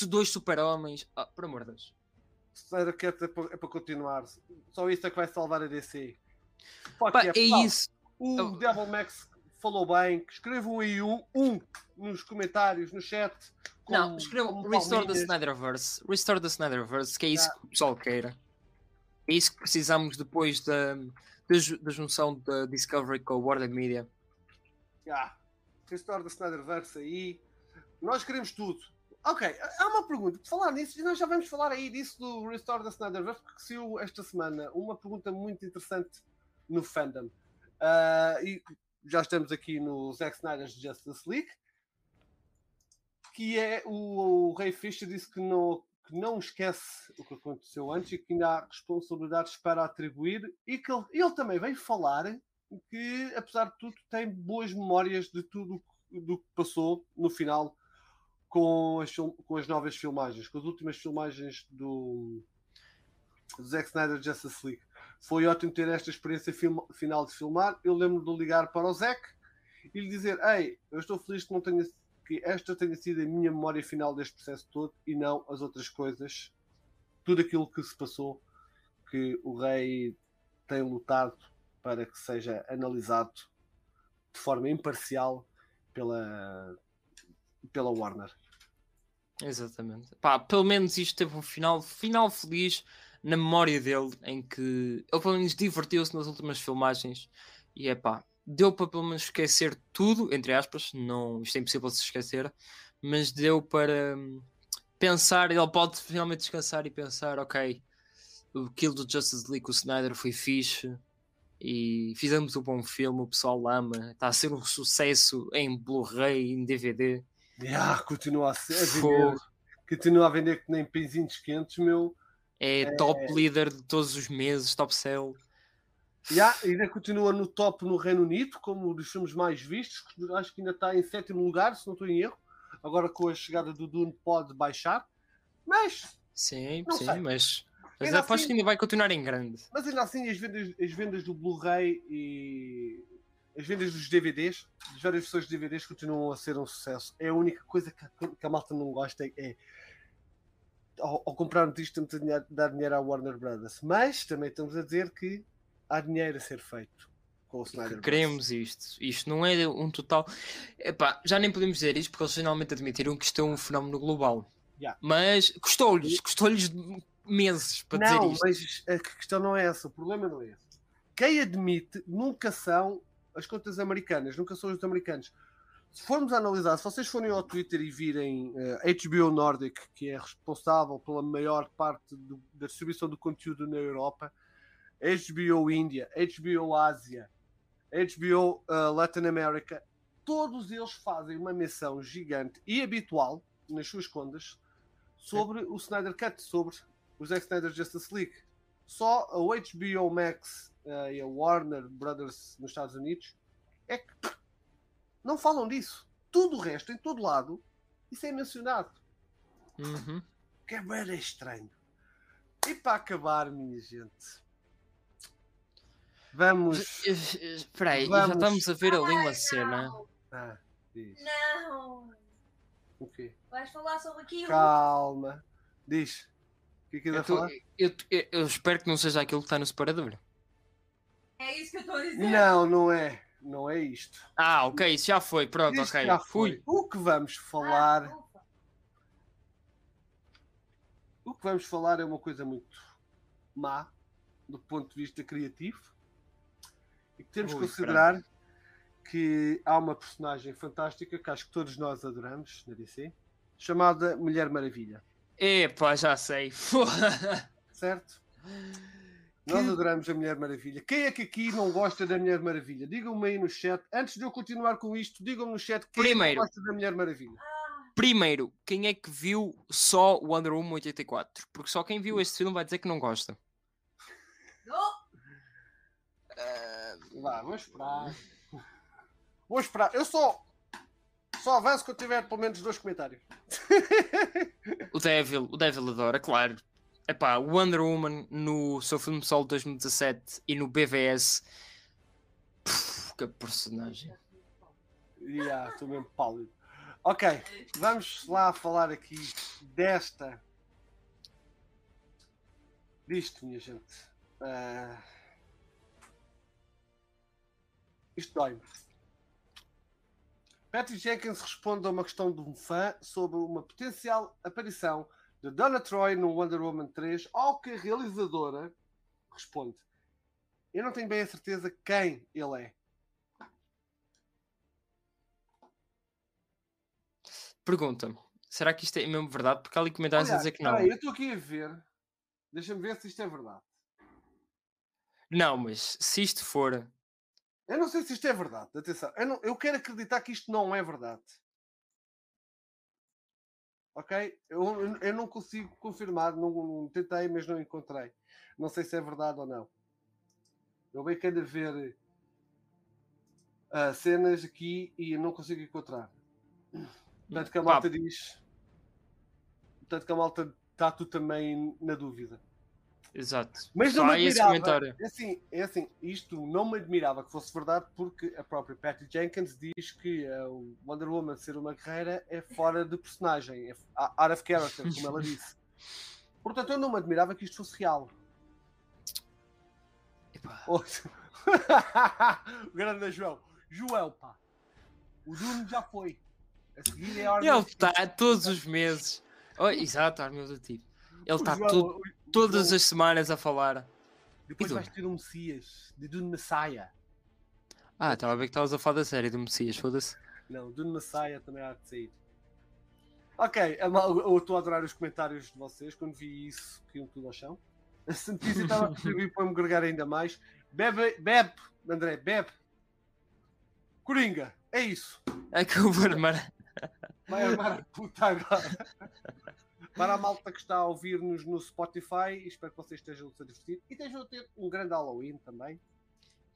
dois super-homens. Ah, por amor de Deus. Cut é para, é continuar. Só isso é que vai salvar a DC. Pá, é isso. O Eu- Devil Max falou bem. Escrevam aí um, um nos comentários, no chat. Não, como- escrevam Restore the palminhas. Snyderverse. Restore the Snyderverse, que é isso que o pessoal queira. É isso que precisamos depois da, da, ju- da junção da Discovery com a Warner Media. Yeah. Restore da Snyderverse aí. Nós queremos tudo. Ok, há uma pergunta. Por falar nisso, nós já vamos falar aí disso do Restore da Snyderverse, porque saiu esta semana uma pergunta muito interessante no fandom. Ah, e já estamos aqui no Zack Snyder's Justice League, que é o, o Ray Fisher disse que não, que não esquece o que aconteceu antes e que ainda há responsabilidades para atribuir e que ele, ele também veio falar que, apesar de tudo, tem boas memórias de tudo do que passou no final com as, com as novas filmagens, com as últimas filmagens do, do Zack Snyder Justice League. Foi ótimo ter esta experiência film- final de filmar. Eu lembro de ligar para o Zack e lhe dizer: Ei, eu estou feliz que, não tenha, que esta tenha sido a minha memória final deste processo todo e não as outras coisas, tudo aquilo que se passou, que o Rei tem lutado para que seja analisado de forma imparcial pela, pela Warner. Exatamente. Pá, pelo menos isto teve um final, final feliz na memória dele, em que ele pelo menos divertiu-se nas últimas filmagens e é pá, deu para pelo menos esquecer tudo, entre aspas, não, isto é impossível de se esquecer, mas deu para hum, pensar, ele pode finalmente descansar e pensar, ok, o kill do Justice League, o Snyder foi fixe e fizemos um bom filme, o pessoal ama, está a ser um sucesso em Blu-ray, em DVD. Yeah, continua a ser a vender, continua a vender que nem pãezinhos quentes, meu. É top líder de todos os meses, top sell. Yeah, ainda continua no top no Reino Unido, como um dos filmes mais vistos. Acho que ainda está em sétimo lugar, se não estou em erro. Agora com a chegada do Dune pode baixar. Mas, Sim, sim, sei. mas, mas Ainda aposto assim- que ainda vai continuar em grande. mas ainda assim as vendas, as vendas do Blu-ray e as vendas dos DVDs, das várias versões de DVDs continuam a ser um sucesso. É a única coisa que a, que a malta não gosta é ao, ao comprar disto temos a dar dinheiro à Warner Brothers. Mas também estamos a dizer que há dinheiro a ser feito com o Snyder. Que queremos isto. Isto não é um total. Epá, já nem podemos dizer isto porque eles finalmente admitiram que isto é um fenómeno global. Yeah. Mas custou-lhes, custou-lhes meses para dizer Não, isto. mas a questão não é essa, o problema não é esse. Quem admite nunca são as contas americanas, nunca são os americanos. Se formos analisar, se vocês forem ao Twitter e virem eh, HBO Nordic, que é responsável pela maior parte do- da distribuição do conteúdo na Europa, HBO Índia, HBO Ásia, HBO eh, Latin America, todos eles fazem uma menção gigante e habitual nas suas contas sobre o Snyder Cut, sobre o Zack Snyder Justice League. Só a HBO Max eh, e a Warner Brothers nos Estados Unidos é que não falam disso. Tudo o resto, em todo lado, isso é mencionado. Uhum. Que é bem estranho. E para acabar, minha gente, vamos. Eh, eh, Espera aí, já Vamos. estamos a ver ali uma cena. Não, Ah, diz. não. O quê? Vais falar sobre aquilo. Calma. Diz. O que é que Eu, tô- falar? eu- eu- eu espero que não seja aquilo que está no separador. É isso que eu estou a dizer. Não, não é. Não é isto. Ah, ok, isso já foi. Pronto, Isto ok. já Fui. foi. O que vamos Ah, falar. ufa. O que vamos falar é uma coisa muito má do ponto de vista criativo temos que considerar que há uma personagem fantástica que acho que todos nós adoramos na DC chamada Mulher Maravilha, Epá, já sei. certo? Nós Que- adoramos a Mulher Maravilha. Quem é que aqui não gosta da Mulher Maravilha? Digam-me aí no chat. Antes de eu continuar com isto, digam-me no chat quem é que Primeiro. gosta da Mulher Maravilha. Primeiro, quem é que viu só Wonder Woman 84? Porque só quem viu este filme vai dizer que não gosta. Não. Vá, vou esperar. Vou esperar. Eu só, só avanço quando tiver pelo menos dois comentários. O Devil, o Devil adora, claro. Epá, Wonder Woman no seu filme solo de 2017 e no BVS. Puf, que personagem. Ya, estou mesmo pálido. Ok, vamos lá falar aqui desta. Disto, minha gente. Ah, Isto dói-me. Patty Jenkins responde a uma questão de um fã sobre uma potencial aparição de Donna Troy no Wonder Woman 3, ao que a realizadora responde: Eu não tenho bem a certeza quem ele é. Pergunta-me: Será que isto é mesmo verdade? Porque há ali comentários a dizer que não. aí, eu estou aqui a ver. Deixa-me ver se isto é verdade. Não, mas se isto for. Eu não sei se isto é verdade. Atenção, eu, não- eu quero acreditar que isto não é verdade. Ok? Eu, eu- não consigo confirmar, não, não tentei, mas não encontrei. Não sei se é verdade ou não. Eu bem quero ver ah, cenas aqui e não consigo encontrar. Tanto que a malta diz. Tanto que a malta está tu também na dúvida. Exato. Mas não Só me há esse admirava. É assim, é assim, isto não me admirava que fosse verdade, porque a própria Patty Jenkins diz que eh, o Wonder Woman ser uma guerreira é fora de personagem, é out of character, como ela disse. Portanto, eu não me admirava que isto fosse real. O grande João. João, pá. O Dune já foi. A seguir é a Ele está todos os meses. Oh, exato, Army do Tipo. Ele está João- todo- o- o todas João- as semanas a falar. Depois vais ter um Messias, de Dune Messiah. Ah, estava a ver que estavas a falar da série do Messias, foda-se. Não, Dune Messiah também há de sair. Ok, mal- eu estou a adorar os comentários de vocês. Quando vi isso, caíam tudo ao chão. A Santíssima estava a contribuir para me agregar ainda mais. Bebe, bebe, André, bebe. Coringa, é isso. É que o Barmar. Vai armar a puta agora. Para a malta que está a ouvir-nos no Spotify, espero que vocês estejam a divertir e estejam a ter um grande Halloween também.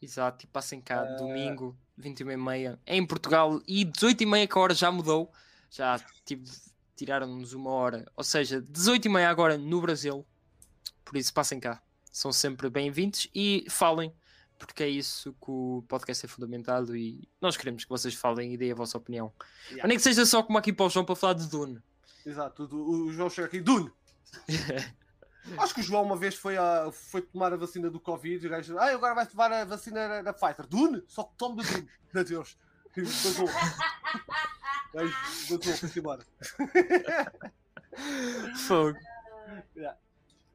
Exato, e passem cá Ah. domingo, 21h30, em Portugal, e 18h30 que a hora já mudou. Já tipo, tiraram-nos uma hora. Ou seja, 18h30 agora no Brasil. Por isso passem cá. São sempre bem-vindos e falem, porque é isso que o podcast é fundamentado e nós queremos que vocês falem e deem a vossa opinião. Yeah. Ou nem que seja só como aqui para o João para falar de Dune. Exato, o, João chega aqui, Dune! Acho que o João uma vez foi, a, foi tomar a vacina do Covid e o gajo ah, agora vai tomar a vacina da, Pfizer. Dune? Só que tome Dune. Vazou. O gajo foi-se embora. Fogo.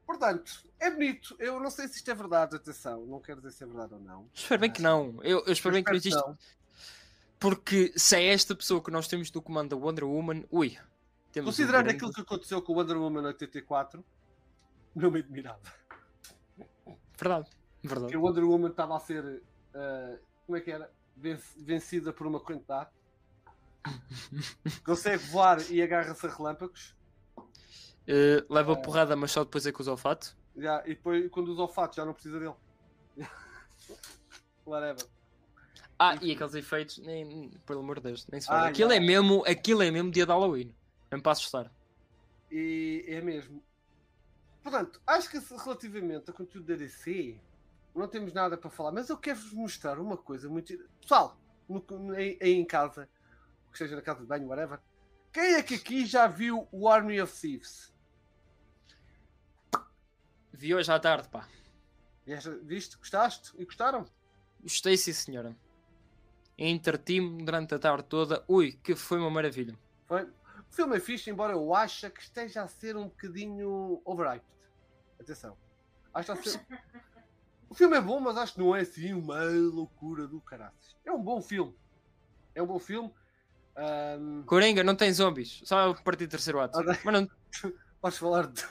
Portanto, é bonito. Eu não sei se isto é verdade, atenção. Não quero dizer se é verdade ou não. Espero bem que não. Eu, eu espero bem que não existe. Porque se é esta pessoa que nós temos no comando da Wonder Woman, ui. Temos um Considerando grande- aquilo que aconteceu com o Wonder Woman 84, não me admirava. Verdade, verdade. Que o Wonder Woman estava a ser. ah, como é que era? Venc- Vencida por uma corrente de ar. Consegue voar e agarra-se a relâmpagos. Uh, leva porrada, mas só depois é que usa o fato. Já, e depois, quando usa o fato, já não precisa dele. Whatever. Ah, e aqueles efeitos, nem, pelo amor de Deus, nem se fala. Ah, aquilo, já. é mesmo, aquilo é mesmo dia de Halloween. Mesmo para assustar. E é mesmo. Portanto, acho que relativamente a conteúdo da DC, não temos nada para falar, mas eu quero-vos mostrar uma coisa muito. Pessoal, no, aí, aí em casa, que seja na casa de banho, whatever, quem é que aqui já viu o Army of Thieves? Vi hoje à tarde, pá. Viste? Viste? Gostaste? E gostaram? Gostei, sim, senhora. Entreti-me durante a tarde toda. Ui, que foi uma maravilha. Foi? O filme é fixe, embora eu ache que esteja a ser um bocadinho overhyped. Atenção. Acho que está a ser... O filme é bom, mas acho que não é assim uma loucura do caraças. É um bom filme. É um bom filme. Ahm, Coringa, não tem zombies. Só a partir do terceiro ato. Mas não... podes falar de.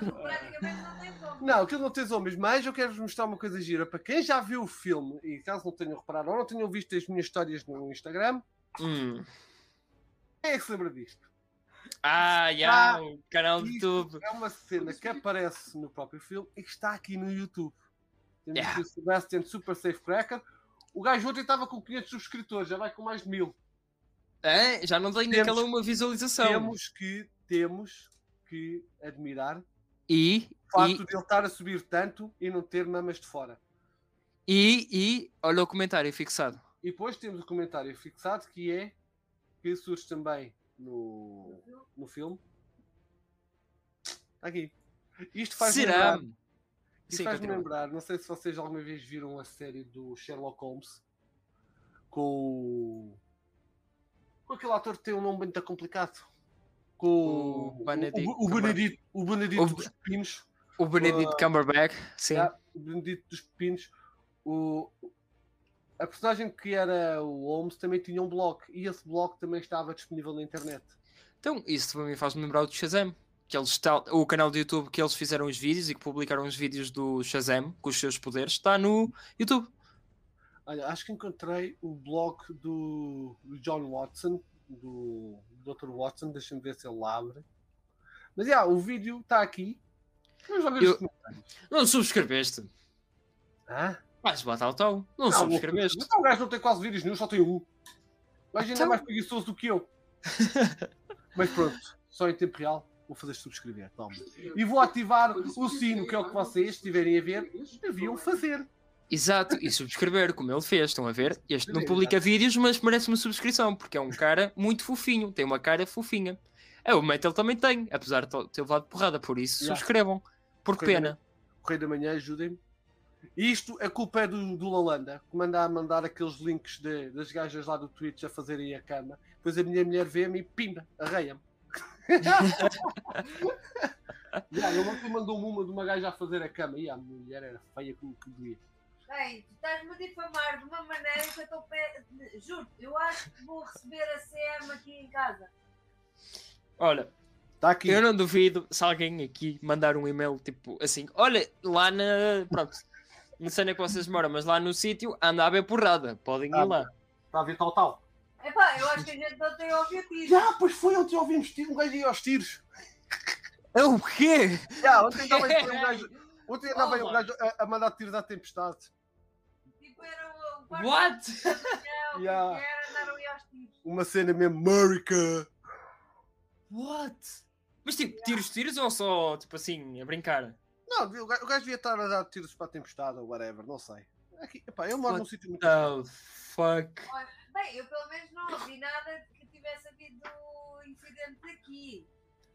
Não, praticamente não tem como. Não, aquilo não tem zombies, mas eu quero-vos mostrar uma coisa gira. Para quem já viu o filme, e caso não tenham reparado ou não tenham visto as minhas histórias no Instagram, Hum. quem é que se lembra disto? Ah, já, Ah, o canal do YouTube. é uma cena que aparece no próprio filme e que está aqui no YouTube. Temos Yeah. o Sebastian Super Safe Cracker. O gajo ontem estava com 500 subscritores, já vai com mais de mil. É, já não tem naquela uma visualização. Temos que, temos que admirar E, o facto e, de ele estar a subir tanto e não ter mamas de fora. e, e, olha o comentário fixado. E depois temos o comentário fixado que é que surge também no, no filme. Está aqui. Isto faz Será? lembrar, isto Sim, faz-me continua. lembrar, não sei se vocês alguma vez viram a série do Sherlock Holmes com o, com aquele ator que tem um nome muito complicado. Com O Benedict o, o, Benedito, o Benedito O- dos Pepinos. O Benedict Ah, Cumberbatch, sim. O Benedito dos Pepinos. O, a personagem que era o Holmes também tinha um blog e esse blog também estava disponível na internet. Então, isso mim faz-me lembrar do Shazam. Que eles está, o canal do YouTube que eles fizeram os vídeos e que publicaram os vídeos do Shazam com os seus poderes está no YouTube. Olha, acho que encontrei o blog do, John Watson, do Dr. Watson, deixa-me ver se ele abre. Mas já, o vídeo está aqui. Vamos lá ver Eu- os comentários. Não subscreveste. Hã? Bater ao tal. Não, Não, subscreveste. Então o gajo não tem quase vídeos nenhum, só tem um. O gajo ainda é Então- mais preguiçoso do que eu. Mas pronto, só em tempo real vou fazer subscrever. Toma. E vou ativar o sino, que é o que vocês, estiverem a ver, deviam fazer. Exato, e subscrever, como ele fez, estão a ver? Este não publica vídeos, mas merece uma subscrição, porque é um cara muito fofinho, tem uma cara fofinha. É, o Metal também tem, apesar de ter levado porrada, por isso subscrevam. Por pena. Correio da Manhã, ajudem-me. E Isto, a culpa é do, do Lalanda, que manda a mandar aqueles links de- das gajas lá do Twitch a fazerem a cama. Depois a minha mulher vê-me e pimba, arreia-me. Já, ele ontem mandou-me uma de uma gaja a fazer a cama. E a mulher era feia como que doía. Bem, tu estás-me a difamar de uma maneira que eu estou. Pe... Juro, eu acho que vou receber a CM aqui em casa. Olha, Está aqui. eu não duvido se alguém aqui mandar um e-mail tipo assim: olha, lá na. Pronto, não sei onde é que vocês moram, mas lá no sítio anda a haver porrada, podem ir lá. Está a ver tal, tal. Epá, eu acho que a gente não tem objetivo. Já, pois foi, ontem ouvimos tiro, um gajo ia aos tiros. É o quê? Já, ontem andava aí um gajo, ontem andava aí um gajo a, a mandar tiros à tempestade. Tipo, era o. o quarto What? que Yeah. era, andaram aí aos tiros. Uma cena mesmo, America. What? Mas tipo, tiros, tiros ou só tipo assim, a brincar? Não, o gajo, o gajo devia estar a dar tiros para a tempestade ou whatever, não sei. Aqui, epá, eu moro What num sítio muito. Oh, fuck. Bem, eu pelo menos não ouvi nada de que tivesse havido incidente aqui.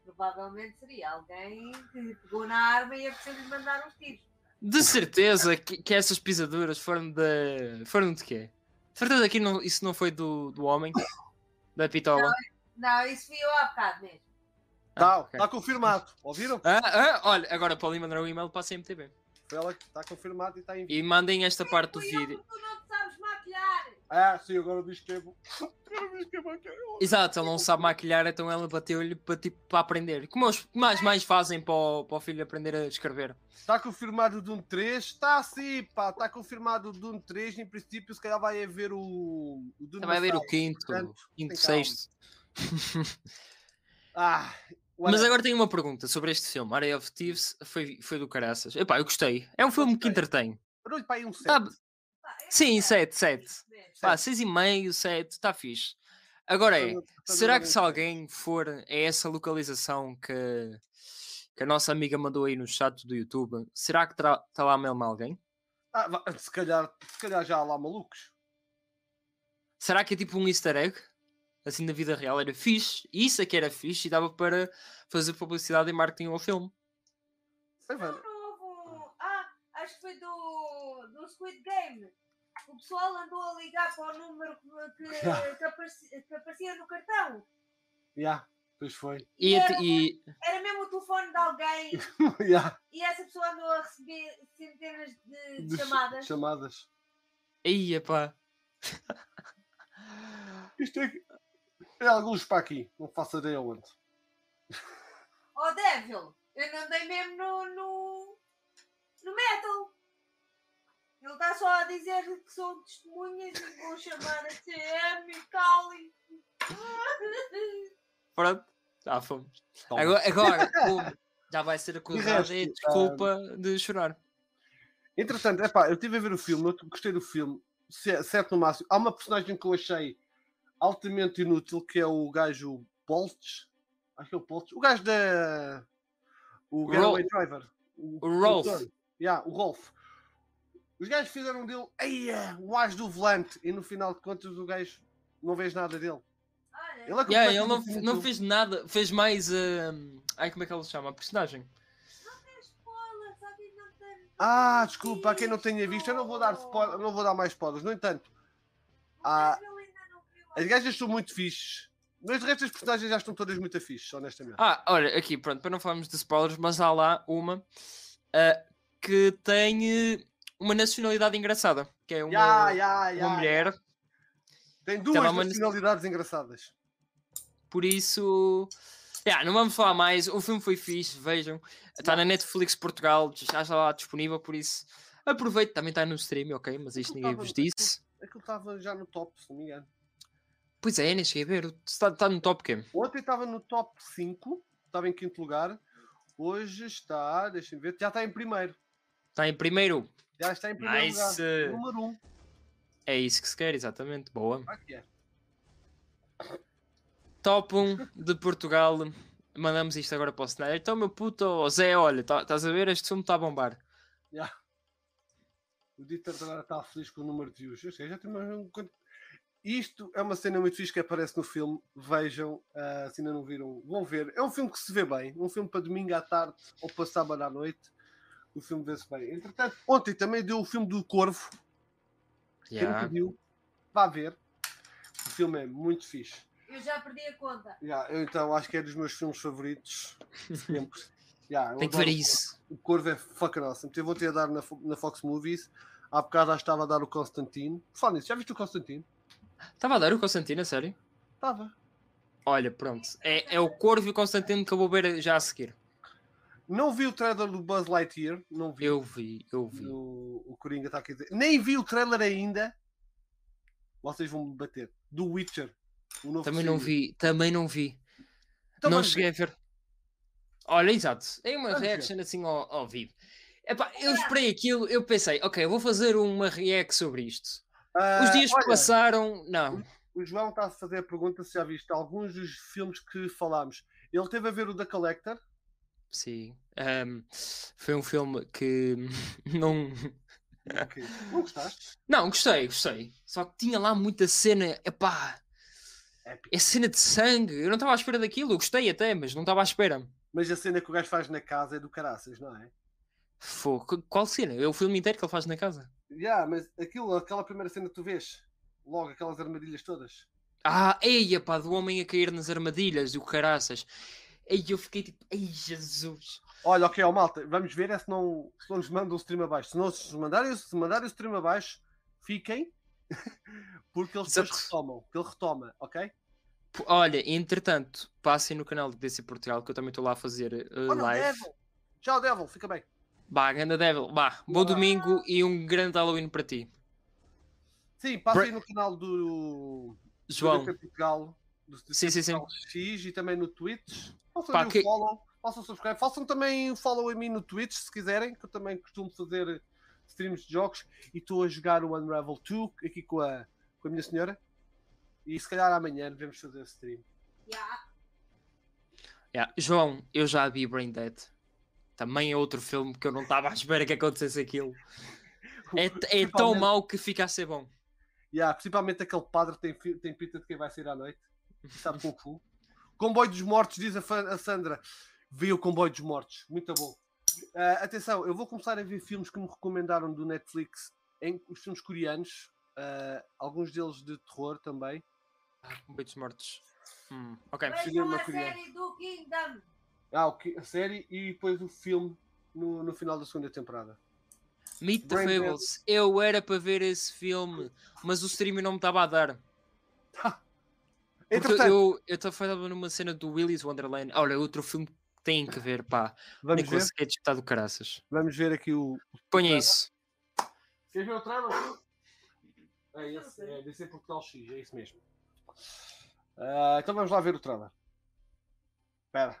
Provavelmente seria alguém que pegou na arma e apeteceu-lhe mandar uns tiros. De certeza que, que essas pisaduras foram de. foram de quê? De certeza que não, isso não foi do, do homem? Da pitola? Não, isso fui eu há bocado mesmo. Está Ah, ok. tá confirmado, ouviram? Ah, ah, olha, agora podem mandar um e-mail para a CMTV. Foi ela que está confirmado e está em E mandem esta parte do vídeo. tu não te sabes maquilhar. Ah, sim, agora diz que é é é. Exato, ele não sabe maquilhar, então ela bateu-lhe para, tipo, para aprender. Como os mais, mais fazem para o, para o filho aprender a escrever. Está confirmado o Dune 3? Está sim, pá. Está confirmado o Dune 3. Em princípio, se calhar vai haver o. o Dune Vai ver o quinto, portanto, quinto, sexto. Ah, Mas whatever. agora tenho uma pergunta sobre este filme. Area of Thieves foi, foi do caraças. Epá, eu gostei. É um filme que entretém. Dou-lhe para aí um 7. Tá- Pá, eu Sim, não sei. 7, 7. Mesmo. Pá, 6,5, 7, está fixe. Agora é, será que se alguém for a essa localização que, que a nossa amiga mandou aí no chat do YouTube, será que está lá mesmo alguém? Ah, se, calhar, se calhar já há lá malucos. Será que é tipo um easter egg? Assim na vida real era fixe, isso é que era fixe e dava para fazer publicidade e marketing ao filme. Sei, um- Ah, acho que foi do, do Squid Game. O pessoal andou a ligar para o número que, que, que aparecia, que aparecia no cartão. Já, pois foi. E, Era e- Era mesmo o telefone de alguém Já, e essa pessoa andou a receber centenas de, de de chamadas. chamadas. Aí, epá. Isto é, é alguns para aqui. Não faço ideia onde. Oh, Devil, eu não dei mesmo no, no, no metal. Ele está só a dizer que são testemunhas e vou chamar a CM e Cali. Pronto, já fomos. Toma. Agora, agora como já vai ser acusado e resto, desculpa de chorar. Entretanto, epá, eu estive a ver o filme, eu gostei do filme, certo no máximo. Há uma personagem que eu achei altamente inútil, que é o gajo Boltz. Acho que é o Boltz. O gajo da. O Getaway Driver. O Rolf. condutor. Yeah, o Rolf. Os gajos fizeram dele Eia, o as do volante e no final de contas o gajo não vês nada dele. Ele é Yeah, ele não, não fez nada, fez mais. hum, Ai, como é que ele se chama? A personagem. Ah, desculpa, a quem não tenha visto, eu não vou dar, spoiler, não vou dar mais spoilers. No entanto, ah, as gajas são muito fixes. Mas o resto das personagens já estão todas muito fixes, honestamente. Ah, olha, aqui, pronto, para não falarmos de spoilers, mas há lá uma ah, que tem eh, uma nacionalidade engraçada, que é uma, Ya, ya, ya, uma mulher. Tem duas Tava uma- nacionalidades engraçadas. Por isso, yeah, não vamos falar mais. O filme foi fixe, vejam. Está na Netflix Portugal, já está lá disponível, por isso aproveite. Também está no stream, ok? Mas isto ninguém vos disse. Aquilo estava já no top, se não me engano. Pois é, nem cheguei a ver. Está, está no top quê? Ontem estava no top 5, estava em quinto lugar. Hoje está, deixem ver, já está em primeiro. Está em primeiro. Já está em primeiro Nice. lugar. Número 1. Um. É isso que se quer, exatamente. Boa. Aqui é. Top 1 de Portugal. Mandamos isto agora para o cenário. Então, meu puto, ó, Zé, olha, tá- estás a ver? Este filme está a bombar. Já. O Dieter agora está feliz com o número de views. Eu sei, já tem mais um... quanto- Isto é uma cena muito fixe que aparece no filme. Vejam, ah, se ainda não viram, vão ver. É um filme que se vê bem. Um filme para domingo à tarde ou para sábado à noite. O filme vê-se bem. Entretanto, ontem também deu o filme do Corvo. Quem Yeah. não viu, vá ver. O filme é muito fixe. Eu já perdi a conta. Já, eu então acho que é dos meus filmes favoritos de sempre. Já, eu Tem que ver isso. o Corvo é fucking awesome. Eu vou-te a dar na, na Fox Movies. Há bocado já estava a dar o Constantine. Fala nisso, já viste o Constantine? Estava a dar o Constantino, a sério? Estava. Olha, pronto. É, é o Corvo e o Constantino que eu vou ver já a seguir. Não vi o trailer do Buzz Lightyear. Não vi. Eu vi, eu vi. O, o Coringa está aqui a dizer. Nem vi o trailer ainda. Vocês vão me bater. Do Witcher. Também que não vi, também não vi. Então não cheguei a ver. Olha, exato. É uma Vamos ver. reaction assim ao, ao vivo. Epá, eu esperei aquilo, eu pensei, ok, eu vou fazer uma react sobre isto. Ah, Os dias olha, passaram, não. O João está a fazer a pergunta se já viste alguns dos filmes que falámos. Ele teve a ver o da Collector. Sim. Ahm, foi um filme que não. Ok. Não gostaste? Não, gostei, gostei. Só que tinha lá muita cena, epá, é cena de sangue. Eu não estava à espera daquilo, eu gostei até, mas não estava à espera. Mas a cena que o gajo faz na casa é do caraças, não é? Qu- qual cena? É o filme inteiro que ele faz na casa. Já, mas aquilo, aquela primeira cena que tu vês, logo aquelas armadilhas todas. Ah, eia pá, do homem a cair nas armadilhas, do caraças. Ei, eu fiquei tipo, ei Jesus. Olha, ok, ó, malta, vamos ver é se não, se não nos mandam o stream abaixo. Se não se mandarem, se mandarem o stream abaixo, fiquem, porque eles Exato. retomam, que ele retoma, ok? Olha, entretanto, passem no canal do DC Portugal, que eu também estou lá a fazer eh, Olha o live. Devil! Tchau, Devil, fica bem. Bah, ganda Devil, bah, bom domingo e um grande Halloween para ti. Sim, passem Bre- no canal do, do João, DP Portugal, do DP Sim, sim, sim. X e também no Twitch. Façam Pá, aí que- follow, façam subscribe, façam também o follow a mim no Twitch se quiserem, que eu também costumo fazer streams de jogos e estou a jogar o Unravel 2 aqui com a, com a minha senhora. E se calhar amanhã devemos fazer stream. Já. Yeah, João, eu já vi Brain Dead. Também é outro filme que eu não estava à espera que acontecesse aquilo. É, é tão mau que fica a ser bom. Yeah, principalmente aquele padre tem, tem pinta de quem vai sair à noite. Sabe Kung Fu. Comboio dos Mortos, diz a, a Sandra. Vi o Comboio dos Mortos. Muito bom. Ah, atenção, eu vou começar a ver filmes que me recomendaram do Netflix, em, os filmes coreanos. ah, alguns deles de terror também. Um beijo dos mortos. Hum, ok. Vejam a colher. série do Kingdom. Ah, a série e depois o filme no, no final da segunda temporada. Meet the Brain. Fables. Eu era para ver esse filme, mas o stream não me estava a dar. Porque Entretanto, eu estava numa cena do Willy's Wonderland. Olha, outro filme que tem que ver, pá. vamos Nicolas ver, Cage está do caraças. vamos ver aqui o. Ponha isso. Queres ver o trailer? É esse, é DC Portugal X, é isso mesmo. Ah, então vamos lá ver o trailer. Espera.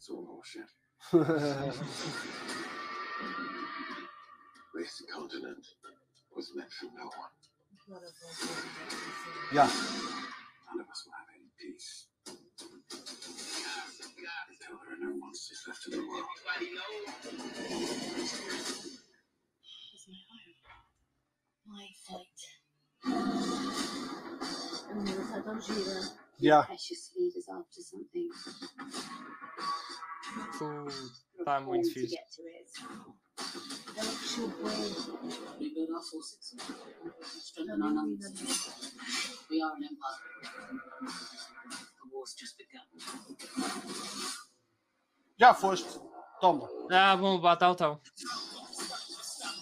So we're this continent was meant for no one. Yeah. None of us will have any peace. Until there are no monsters left in the world. It's my home. My fight. Something. Tu- Tá muito begun. Já foste. Toma. Ah, vão levar tal, tal.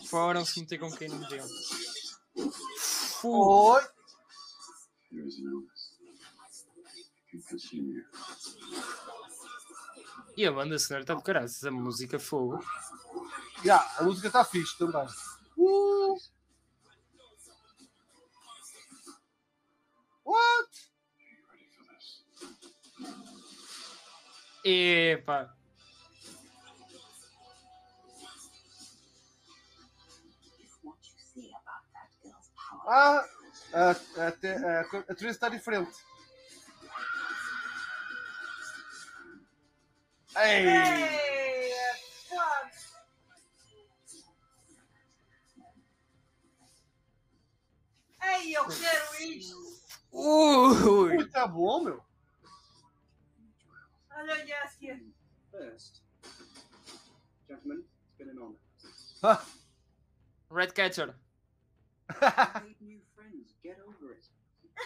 Foram se meter com quem não deviam. Fu. E a banda sonora está de caraças, a música fogo. Já, a música está fixe também. Uh. What? Epa. If what you see about that girl's power Ah, a, a, te- a, a Teresa está diferente. Ei! Ei, fuck. Ei, eu quero isto. Ui. Ui, tá bom, meu. Olha o Yaskia. First, gentlemen, it's been an honor. Red Catcher.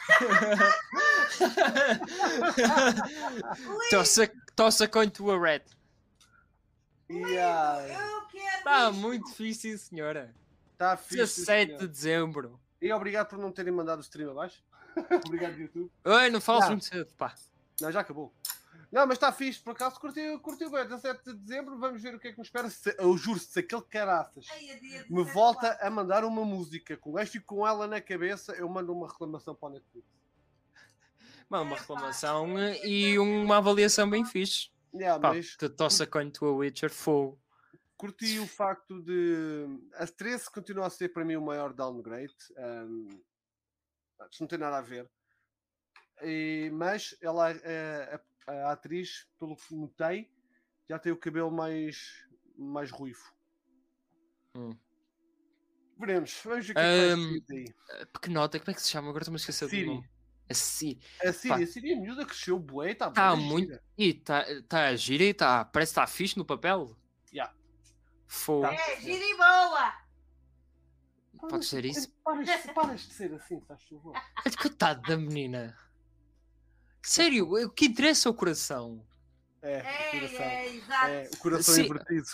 tossa, tossa coin to a red. yeah. Está muito sim, senhora. Tá fixe. sim, 17 de dezembro. E obrigado por não terem mandado o stream abaixo. obrigado, YouTube. Oi, não falas Não. muito cedo, pá. Não, já acabou. Não, mas está fixe, por acaso curtiu, curtiu bem. 17 de dezembro, vamos ver o que é que nos espera. Se, eu juro, se aquele caraças dia me 17, volta a mandar uma música com esta e com ela na cabeça, eu mando uma reclamação para o Netflix. Mano, uma Epá, reclamação é e uma avaliação bem fixe. Yeah, Pá, mas te tossa coin to a Witcher, fogo. curti o facto de. A 13 continua a ser para mim o maior downgrade. Um, isto não tem nada a ver. E- mas ela, a, a- a atriz, pelo que notei, já tem o cabelo mais, mais ruivo. Hum. Veremos. Vamos ver o que é que. A Pequenota, como é que se chama? Agora estou-me a esquecer Siri. do nome. A Siri. A Síria, a Síria miúda cresceu bué, está Tá muito- E está tá a gira e tá, parece que está fixe no papel. Yeah. Fogo. Tá. É, gira e boa. Pode ser isso? Paras, paras de ser assim, faz favor. Olha, Coitado da menina. Sério, o que interessa é o coração. É, o É, coração. é, exato. É, o coração Sim. invertido.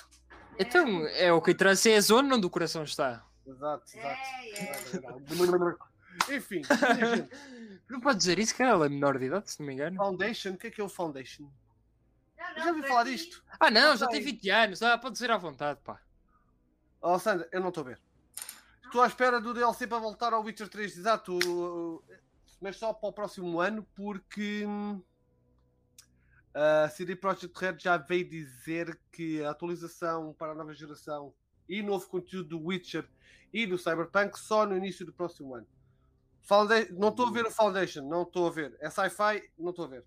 Então, é o que interessa é a zona onde o coração está. Exato, exato. É, é. Enfim. Não pode dizer isso, que ela é menor de idade, se não me engano. Foundation, o que é que é o Foundation? Não, não, já ouvi falar disto. Ah, não, Não já tem 20 anos. Ah, pode dizer à vontade, pá. Oh, Sandra, eu não estou a ver. Estou à espera do DLC para voltar ao Witcher 3, exato. Uh, Mas só para o próximo ano, porque hum, a CD Projekt Red já veio dizer que a atualização para a nova geração e novo conteúdo do Witcher e do Cyberpunk só no início do próximo ano. Founda- Não estou a ver o Foundation, não estou a ver. É sci-fi, não estou a ver.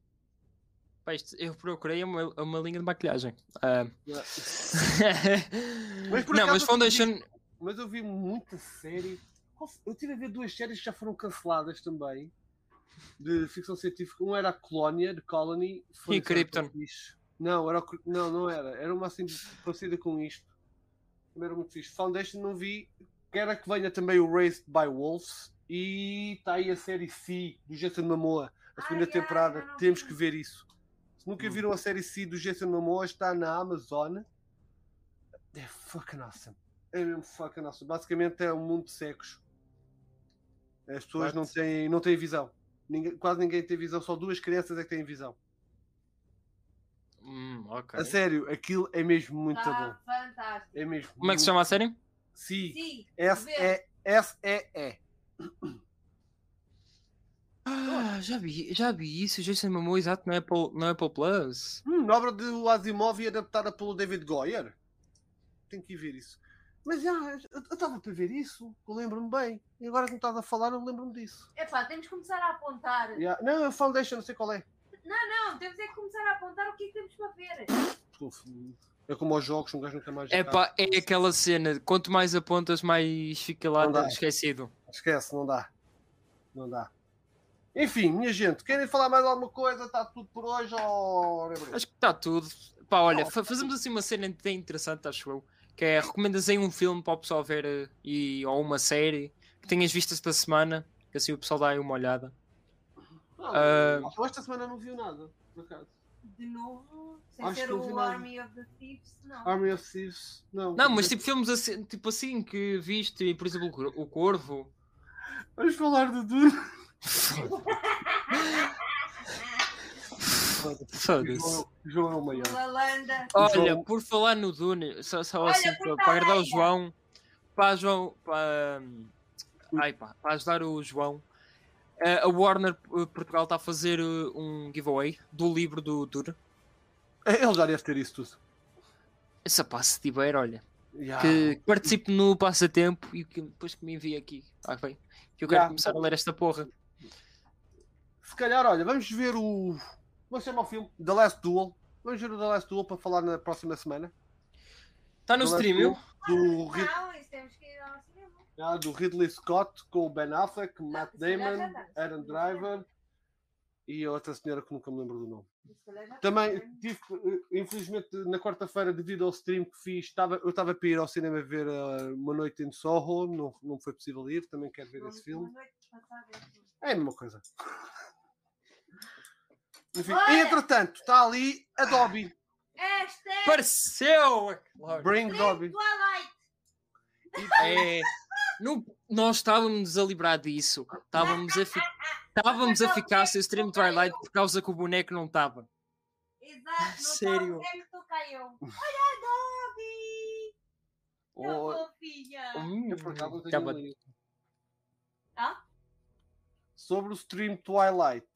Eu procurei uma, uma linha de maquilhagem. Ah. Mas por não, mas eu Foundation. mas eu vi muita série. Eu tive a ver duas séries que já foram canceladas também. De ficção científica. Um era a Colónia, de Colony. Foi E Krypton. Não, era, não, não era. Era uma assim parecida com isto. Também era muito fixe. Foundation não vi. Quero que venha também o Raised by Wolves. E está aí a série C do Jason Momoa. A segunda Ai, ai, temporada. não Temos que ver isso. Se nunca Hum. viram a série C do Jason Momoa, está na Amazon. É fucking awesome. É mesmo fucking awesome. Basicamente é um mundo de cegos. As pessoas não têm, não têm visão. Ninguém- quase ninguém tem visão, só duas crianças é que têm visão. Hum, ok. A sério, aquilo é mesmo muito Tá bom. fantástico. É mesmo. Como é que se chama a série? Sim. Sim, S vê. E S E E. Ah, já vi, já vi isso. Jason Momoa, exato, no Apple, no Apple Plus. Hum, obra do Asimov e adaptada pelo David Goyer. Tenho que ir ver isso. Mas já, eu estava para ver isso, eu lembro-me bem. E agora que me estás a falar, eu lembro-me disso. Epá, temos que começar a apontar. Yeah. Não, é o Foundation, não sei qual é. Não, temos é que começar a apontar o que é que temos para ver. É como aos jogos, um gajo nunca mais. É joga. pá, é aquela cena. Quanto mais apontas, mais fica lá Não dá. esquecido. Esquece, não dá. Não dá. Enfim, minha gente, querem falar mais alguma coisa? Está tudo por hoje? Ou... Acho que está tudo. Pá, olha, fa- fazemos assim uma cena bem interessante, acho eu. Que é recomendas aí um filme para o pessoal ver eh, e, ou uma série que tenhas visto esta semana, que assim o pessoal dá aí uma olhada. Ah, esta semana não viu nada, por acaso. De novo, sem Acho ser o nada. Army of the Thieves, não. Army of Thieves, não. Não, mas tipo filmes assim, tipo assim que viste, por exemplo, o Cor- o Corvo. Vamos falar do Dune. Foda-se. João, é o maior. Lalanda. Olha, João- por falar no Dune, só, só Olha, assim para, para agradar o João, para, João, para, ai, pá, para ajudar o João, a Warner eh, Portugal está a fazer eh, um giveaway do livro do Dune. Ele já deve ter isso tudo. Essa pá, se tiver, olha, Ya. que participe no passatempo e que depois que me envie aqui, ah, bem, que eu quero Ya. começar a ler esta porra. Se calhar, olha, vamos ver o. Vamos chamar o filme The Last Duel. Vamos ver o The Last Duel para falar na próxima semana. Está no stream, Do, Não, isso temos que ir ao cinema. ah, do Ridley Scott com o Ben Affleck, Matt Damon, dá. Aaron Driver e a outra senhora que nunca me lembro do nome. Já Também tive, eh, infelizmente, na quarta-feira, devido ao stream que fiz, estava, eu estava para ir ao cinema ver eh, Uma Noite em Soho, não, não foi possível ir, também quero ver esse filme. assim. É a mesma coisa. Enfim, Olha! entretanto, está ali a Dobby. Esta é Pareceu! Claro. Bring Dobby. Twilight. É, não- nós estávamos a livrar disso. Estávamos a, fi- estávamos a ficar sem o stream Twilight por causa que o boneco não estava. Exato, não Sério? Tu caiu? Olha a Dobby! Oh, fofinha! Hum, acaba-. Ah? Sobre o stream Twilight.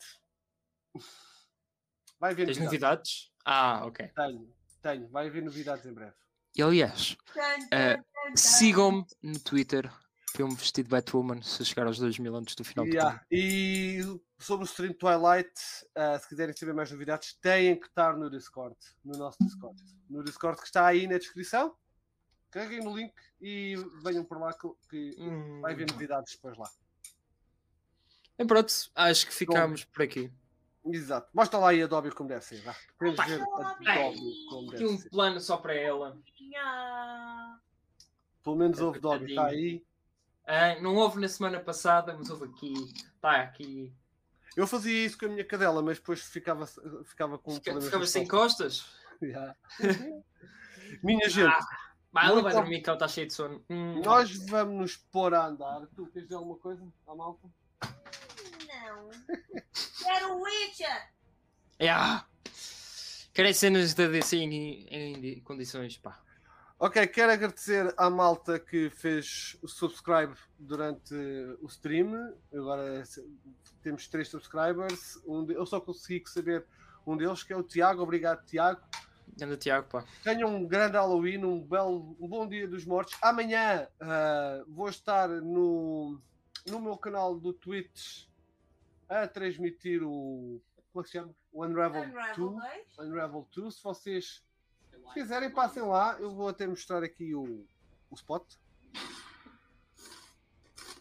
Vai haver Tens novidades. novidades? Ah, ok. Tenho, tenho. Vai haver novidades em breve. E aliás, tan. sigam-me no Twitter. Filme vestido de Batwoman se eu chegar aos 2 mil antes do final do Yeah. ano. E sobre o stream Twilight, ah, se quiserem saber mais novidades, têm que estar no Discord, no nosso Discord. No Discord que está aí na descrição. Carreguem no link e venham por lá que, que Hum. vai haver novidades depois lá. E pronto, acho que ficamos por aqui. Exato. Mostra lá aí a Dobby como deve ser. Vá. Queremos ver a Dobby. Como Aqui deve um ser. plano só para ela. Nha. Pelo menos houve Dobby, está aí. Ah, não houve na semana passada, mas houve aqui. Está aqui. Eu fazia isso com a minha cadela, mas depois ficava, ficava com Fica, ficava sem costas. Yeah. Minha gente, Vai, ela Muito vai dormir que ela está cheia de sono. Hum. nós vamos nos pôr a andar. Tu queres dizer alguma coisa à malta? Não. Quero o Witcher. Yeah. Quero é cenas da DC em, em condições, pá. Ok, quero agradecer à malta que fez o subscribe durante o stream. Agora temos três subscribers. Um de- eu só consegui saber um deles, que é o Tiago. Obrigado, Tiago. Anda, Tiago, pá. Tenham um grande Halloween, um, belo, um bom dia dos mortos. Amanhã ah, vou estar no, no meu canal do Twitch a transmitir o. Como é que se chama? O Unravel, Unravel 2. 2. Unravel 2. Se vocês quiserem, passem lá. Eu vou até mostrar aqui o, o spot.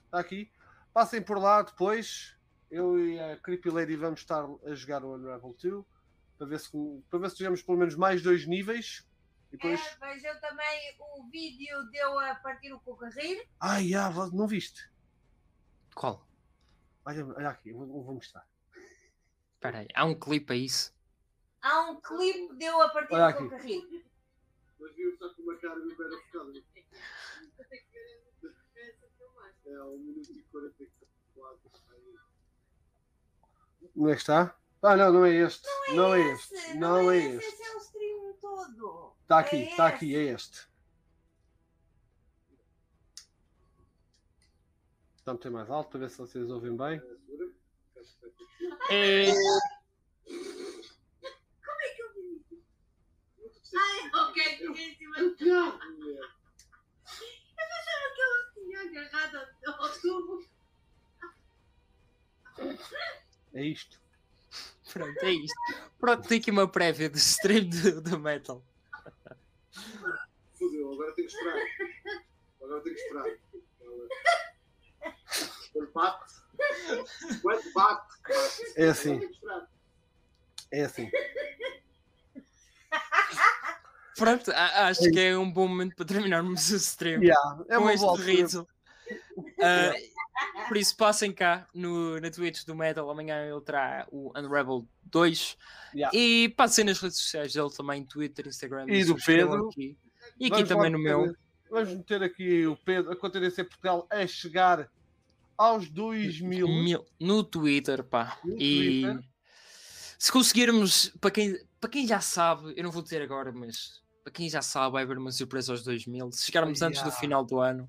Está aqui. Passem por lá depois. Eu e a Creepy Lady vamos estar a jogar o Unravel 2 para ver se, para ver se tivemos pelo menos mais dois níveis. Depois. É, vejam também o vídeo deu a partir o cocarrir. Ai, ah, não viste? Qual? Olha, olha aqui, eu vou, eu vou mostrar. Espera aí, há um clipe a isso? Há um clipe deu a partir Olha do aqui. cocarrir. Mas viu só com uma cara de bem focada. É, 1 minuto e 44. Onde é que está? Ah, não, não é este. Não é Esse, este. Não é este. Esse é o stream todo. Está aqui, É está aqui, é este. Vamos ter mais alto para ver se vocês ouvem bem. É... Ai, ok, fiquei em cima do Tiago! que eu tinha agarrado ao tubo. É isto. Pronto, é isto. Pronto, tem aqui uma prévia do stream do, do Metal. Fudeu, agora tenho que esperar. Agora tenho que esperar. É assim, é assim. Pronto, acho que é um bom momento para terminarmos o stream. Yeah, é com este altura. riso. Ah, por isso, passem cá no, na Twitch do Metal. Amanhã ele terá o Unravel 2. Yeah. E passem nas redes sociais dele também: Twitter, Instagram. E do Pedro. Aqui. E aqui Vamos também no meter- meu. Vamos meter aqui o Pedro, a conta DC Portugal a chegar aos 2 mil. Mil- no Twitter, pá. No e Twitter. se conseguirmos, para quem, para quem já sabe, eu não vou dizer agora, mas para quem já sabe, vai haver uma surpresa aos 2000. Se chegarmos antes do Yeah. final do ano,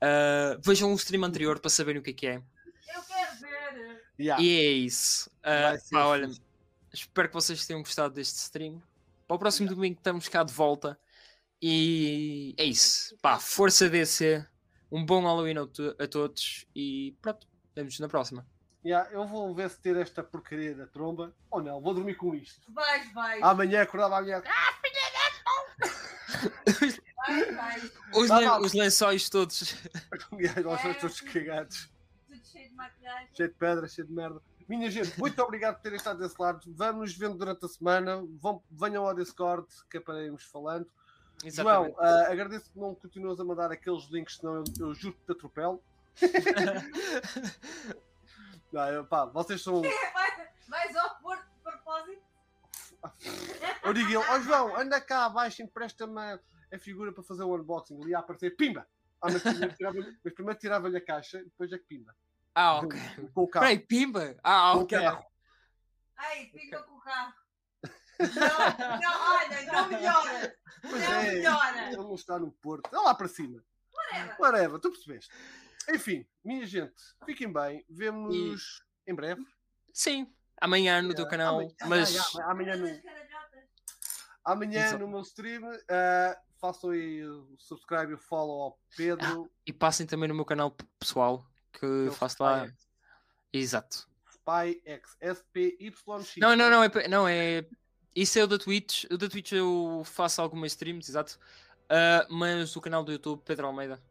ah, vejam o stream anterior para saberem o que é que é. Eu quero ver. Yeah. E é isso. Ser pá, olha, espero que vocês tenham gostado deste stream. Para o próximo domingo estamos cá de volta. E é isso. Pá, força DC. Um bom Halloween a, to- a todos. E pronto, vemos na próxima. Yeah, eu vou ver se ter esta porcaria da tromba ou não. Vou dormir com isto. Vais, vais. Amanhã acordava amanhã. Vai, vai. Os, Tá len- mal. os lençóis todos. E aí nós É. todos cagados. Tudo cheio de maquilhagem. Cheio de pedra, cheio de merda. Minha gente, muito obrigado por terem estado desse lado. Vamos nos vendo durante a semana. Vão, venham ao Discord, que é para falando. João, Exatamente. ah, agradeço que não continuas a mandar aqueles links, senão eu, eu juro que te atropelo. Não, eu- pá, vocês são. Vai- Vais ao Porto de propósito. Eu digo ele, ó João, anda cá abaixo, empresta-me a, a figura para fazer o unboxing. Ali ia aparecer, pimba! Ah, mas primeiro tirava-lhe tirava-lhe a caixa e depois é que pimba. ah, ok. Com o carro. Peraí, pimba. Ah, Com o ok. carro. Ai, pinga com o carro. Não, não, olha, não melhora. Pois Não é, melhora. ele não está no Porto. Está lá para cima. Whatever. Whatever, tu percebeste. Enfim, minha gente, fiquem bem. Vemo-nos em breve. Sim, amanhã no teu canal. Amanhã, mas amanhã, amanhã no, amanhã Exato. no meu stream. ah, façam aí o subscribe e o follow ao Pedro. E passem também no meu canal pessoal que que é faço lá. Exato. SpyX. S-P-Y-X. Não, não, não, é, não, é. Isso é o da Twitch. O da Twitch eu faço algumas streams, exato. Ah, mas o canal do YouTube, Pedro Almeida,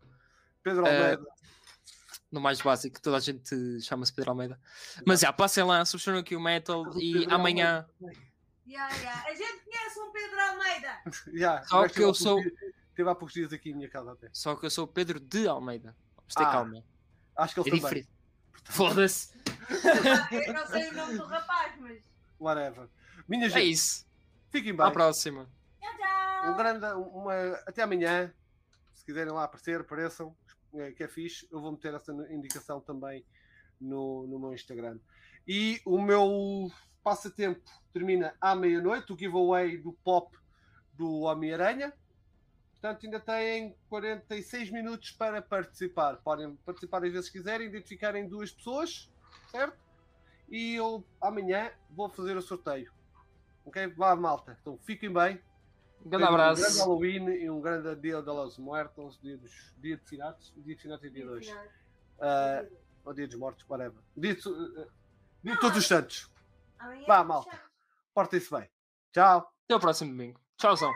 Pedro Eh, Almeida. no mais básico, toda a gente chama-se Pedro Almeida. Mas já, passem lá, subscrevam aqui o Metal e Pedro amanhã. Yeah, yeah. A gente conhece um Pedro Almeida. Yeah, Só que eu sou- Teve há poucos dias aqui em minha casa até. Só que eu sou o Pedro de Almeida. Vamos ter Ah, calma. Acho que É ele também. diferente. Foda-se. Eu não sei o nome do rapaz, mas. Whatever. Minha É gente, isso. fiquem Para a bem. próxima. Tchau, tchau. Um grande, uma, até amanhã. Se quiserem lá aparecer, apareçam. é, Que é fixe. Eu vou meter essa indicação também no, no meu Instagram. E o meu passatempo termina à meia-noite. O giveaway do pop do Homem-Aranha. Portanto, ainda têm 46 minutos para participar. Podem participar às vezes quiserem, identificarem duas pessoas, certo? E eu amanhã vou fazer o sorteio. Ok? Vá, malta. Então fiquem bem. Um grande Tenham Um grande abraço. Halloween e um grande Dia de los Muertos, Dia, dos, dia de Finados, Dia de Finados e Dia 2. Uh, ou Dia dos Mortos, whatever. Dia de, uh, dia de Todos os Santos. Vá, me malta. Portem-se bem. Tchau. Até o próximo domingo. Tchauzão.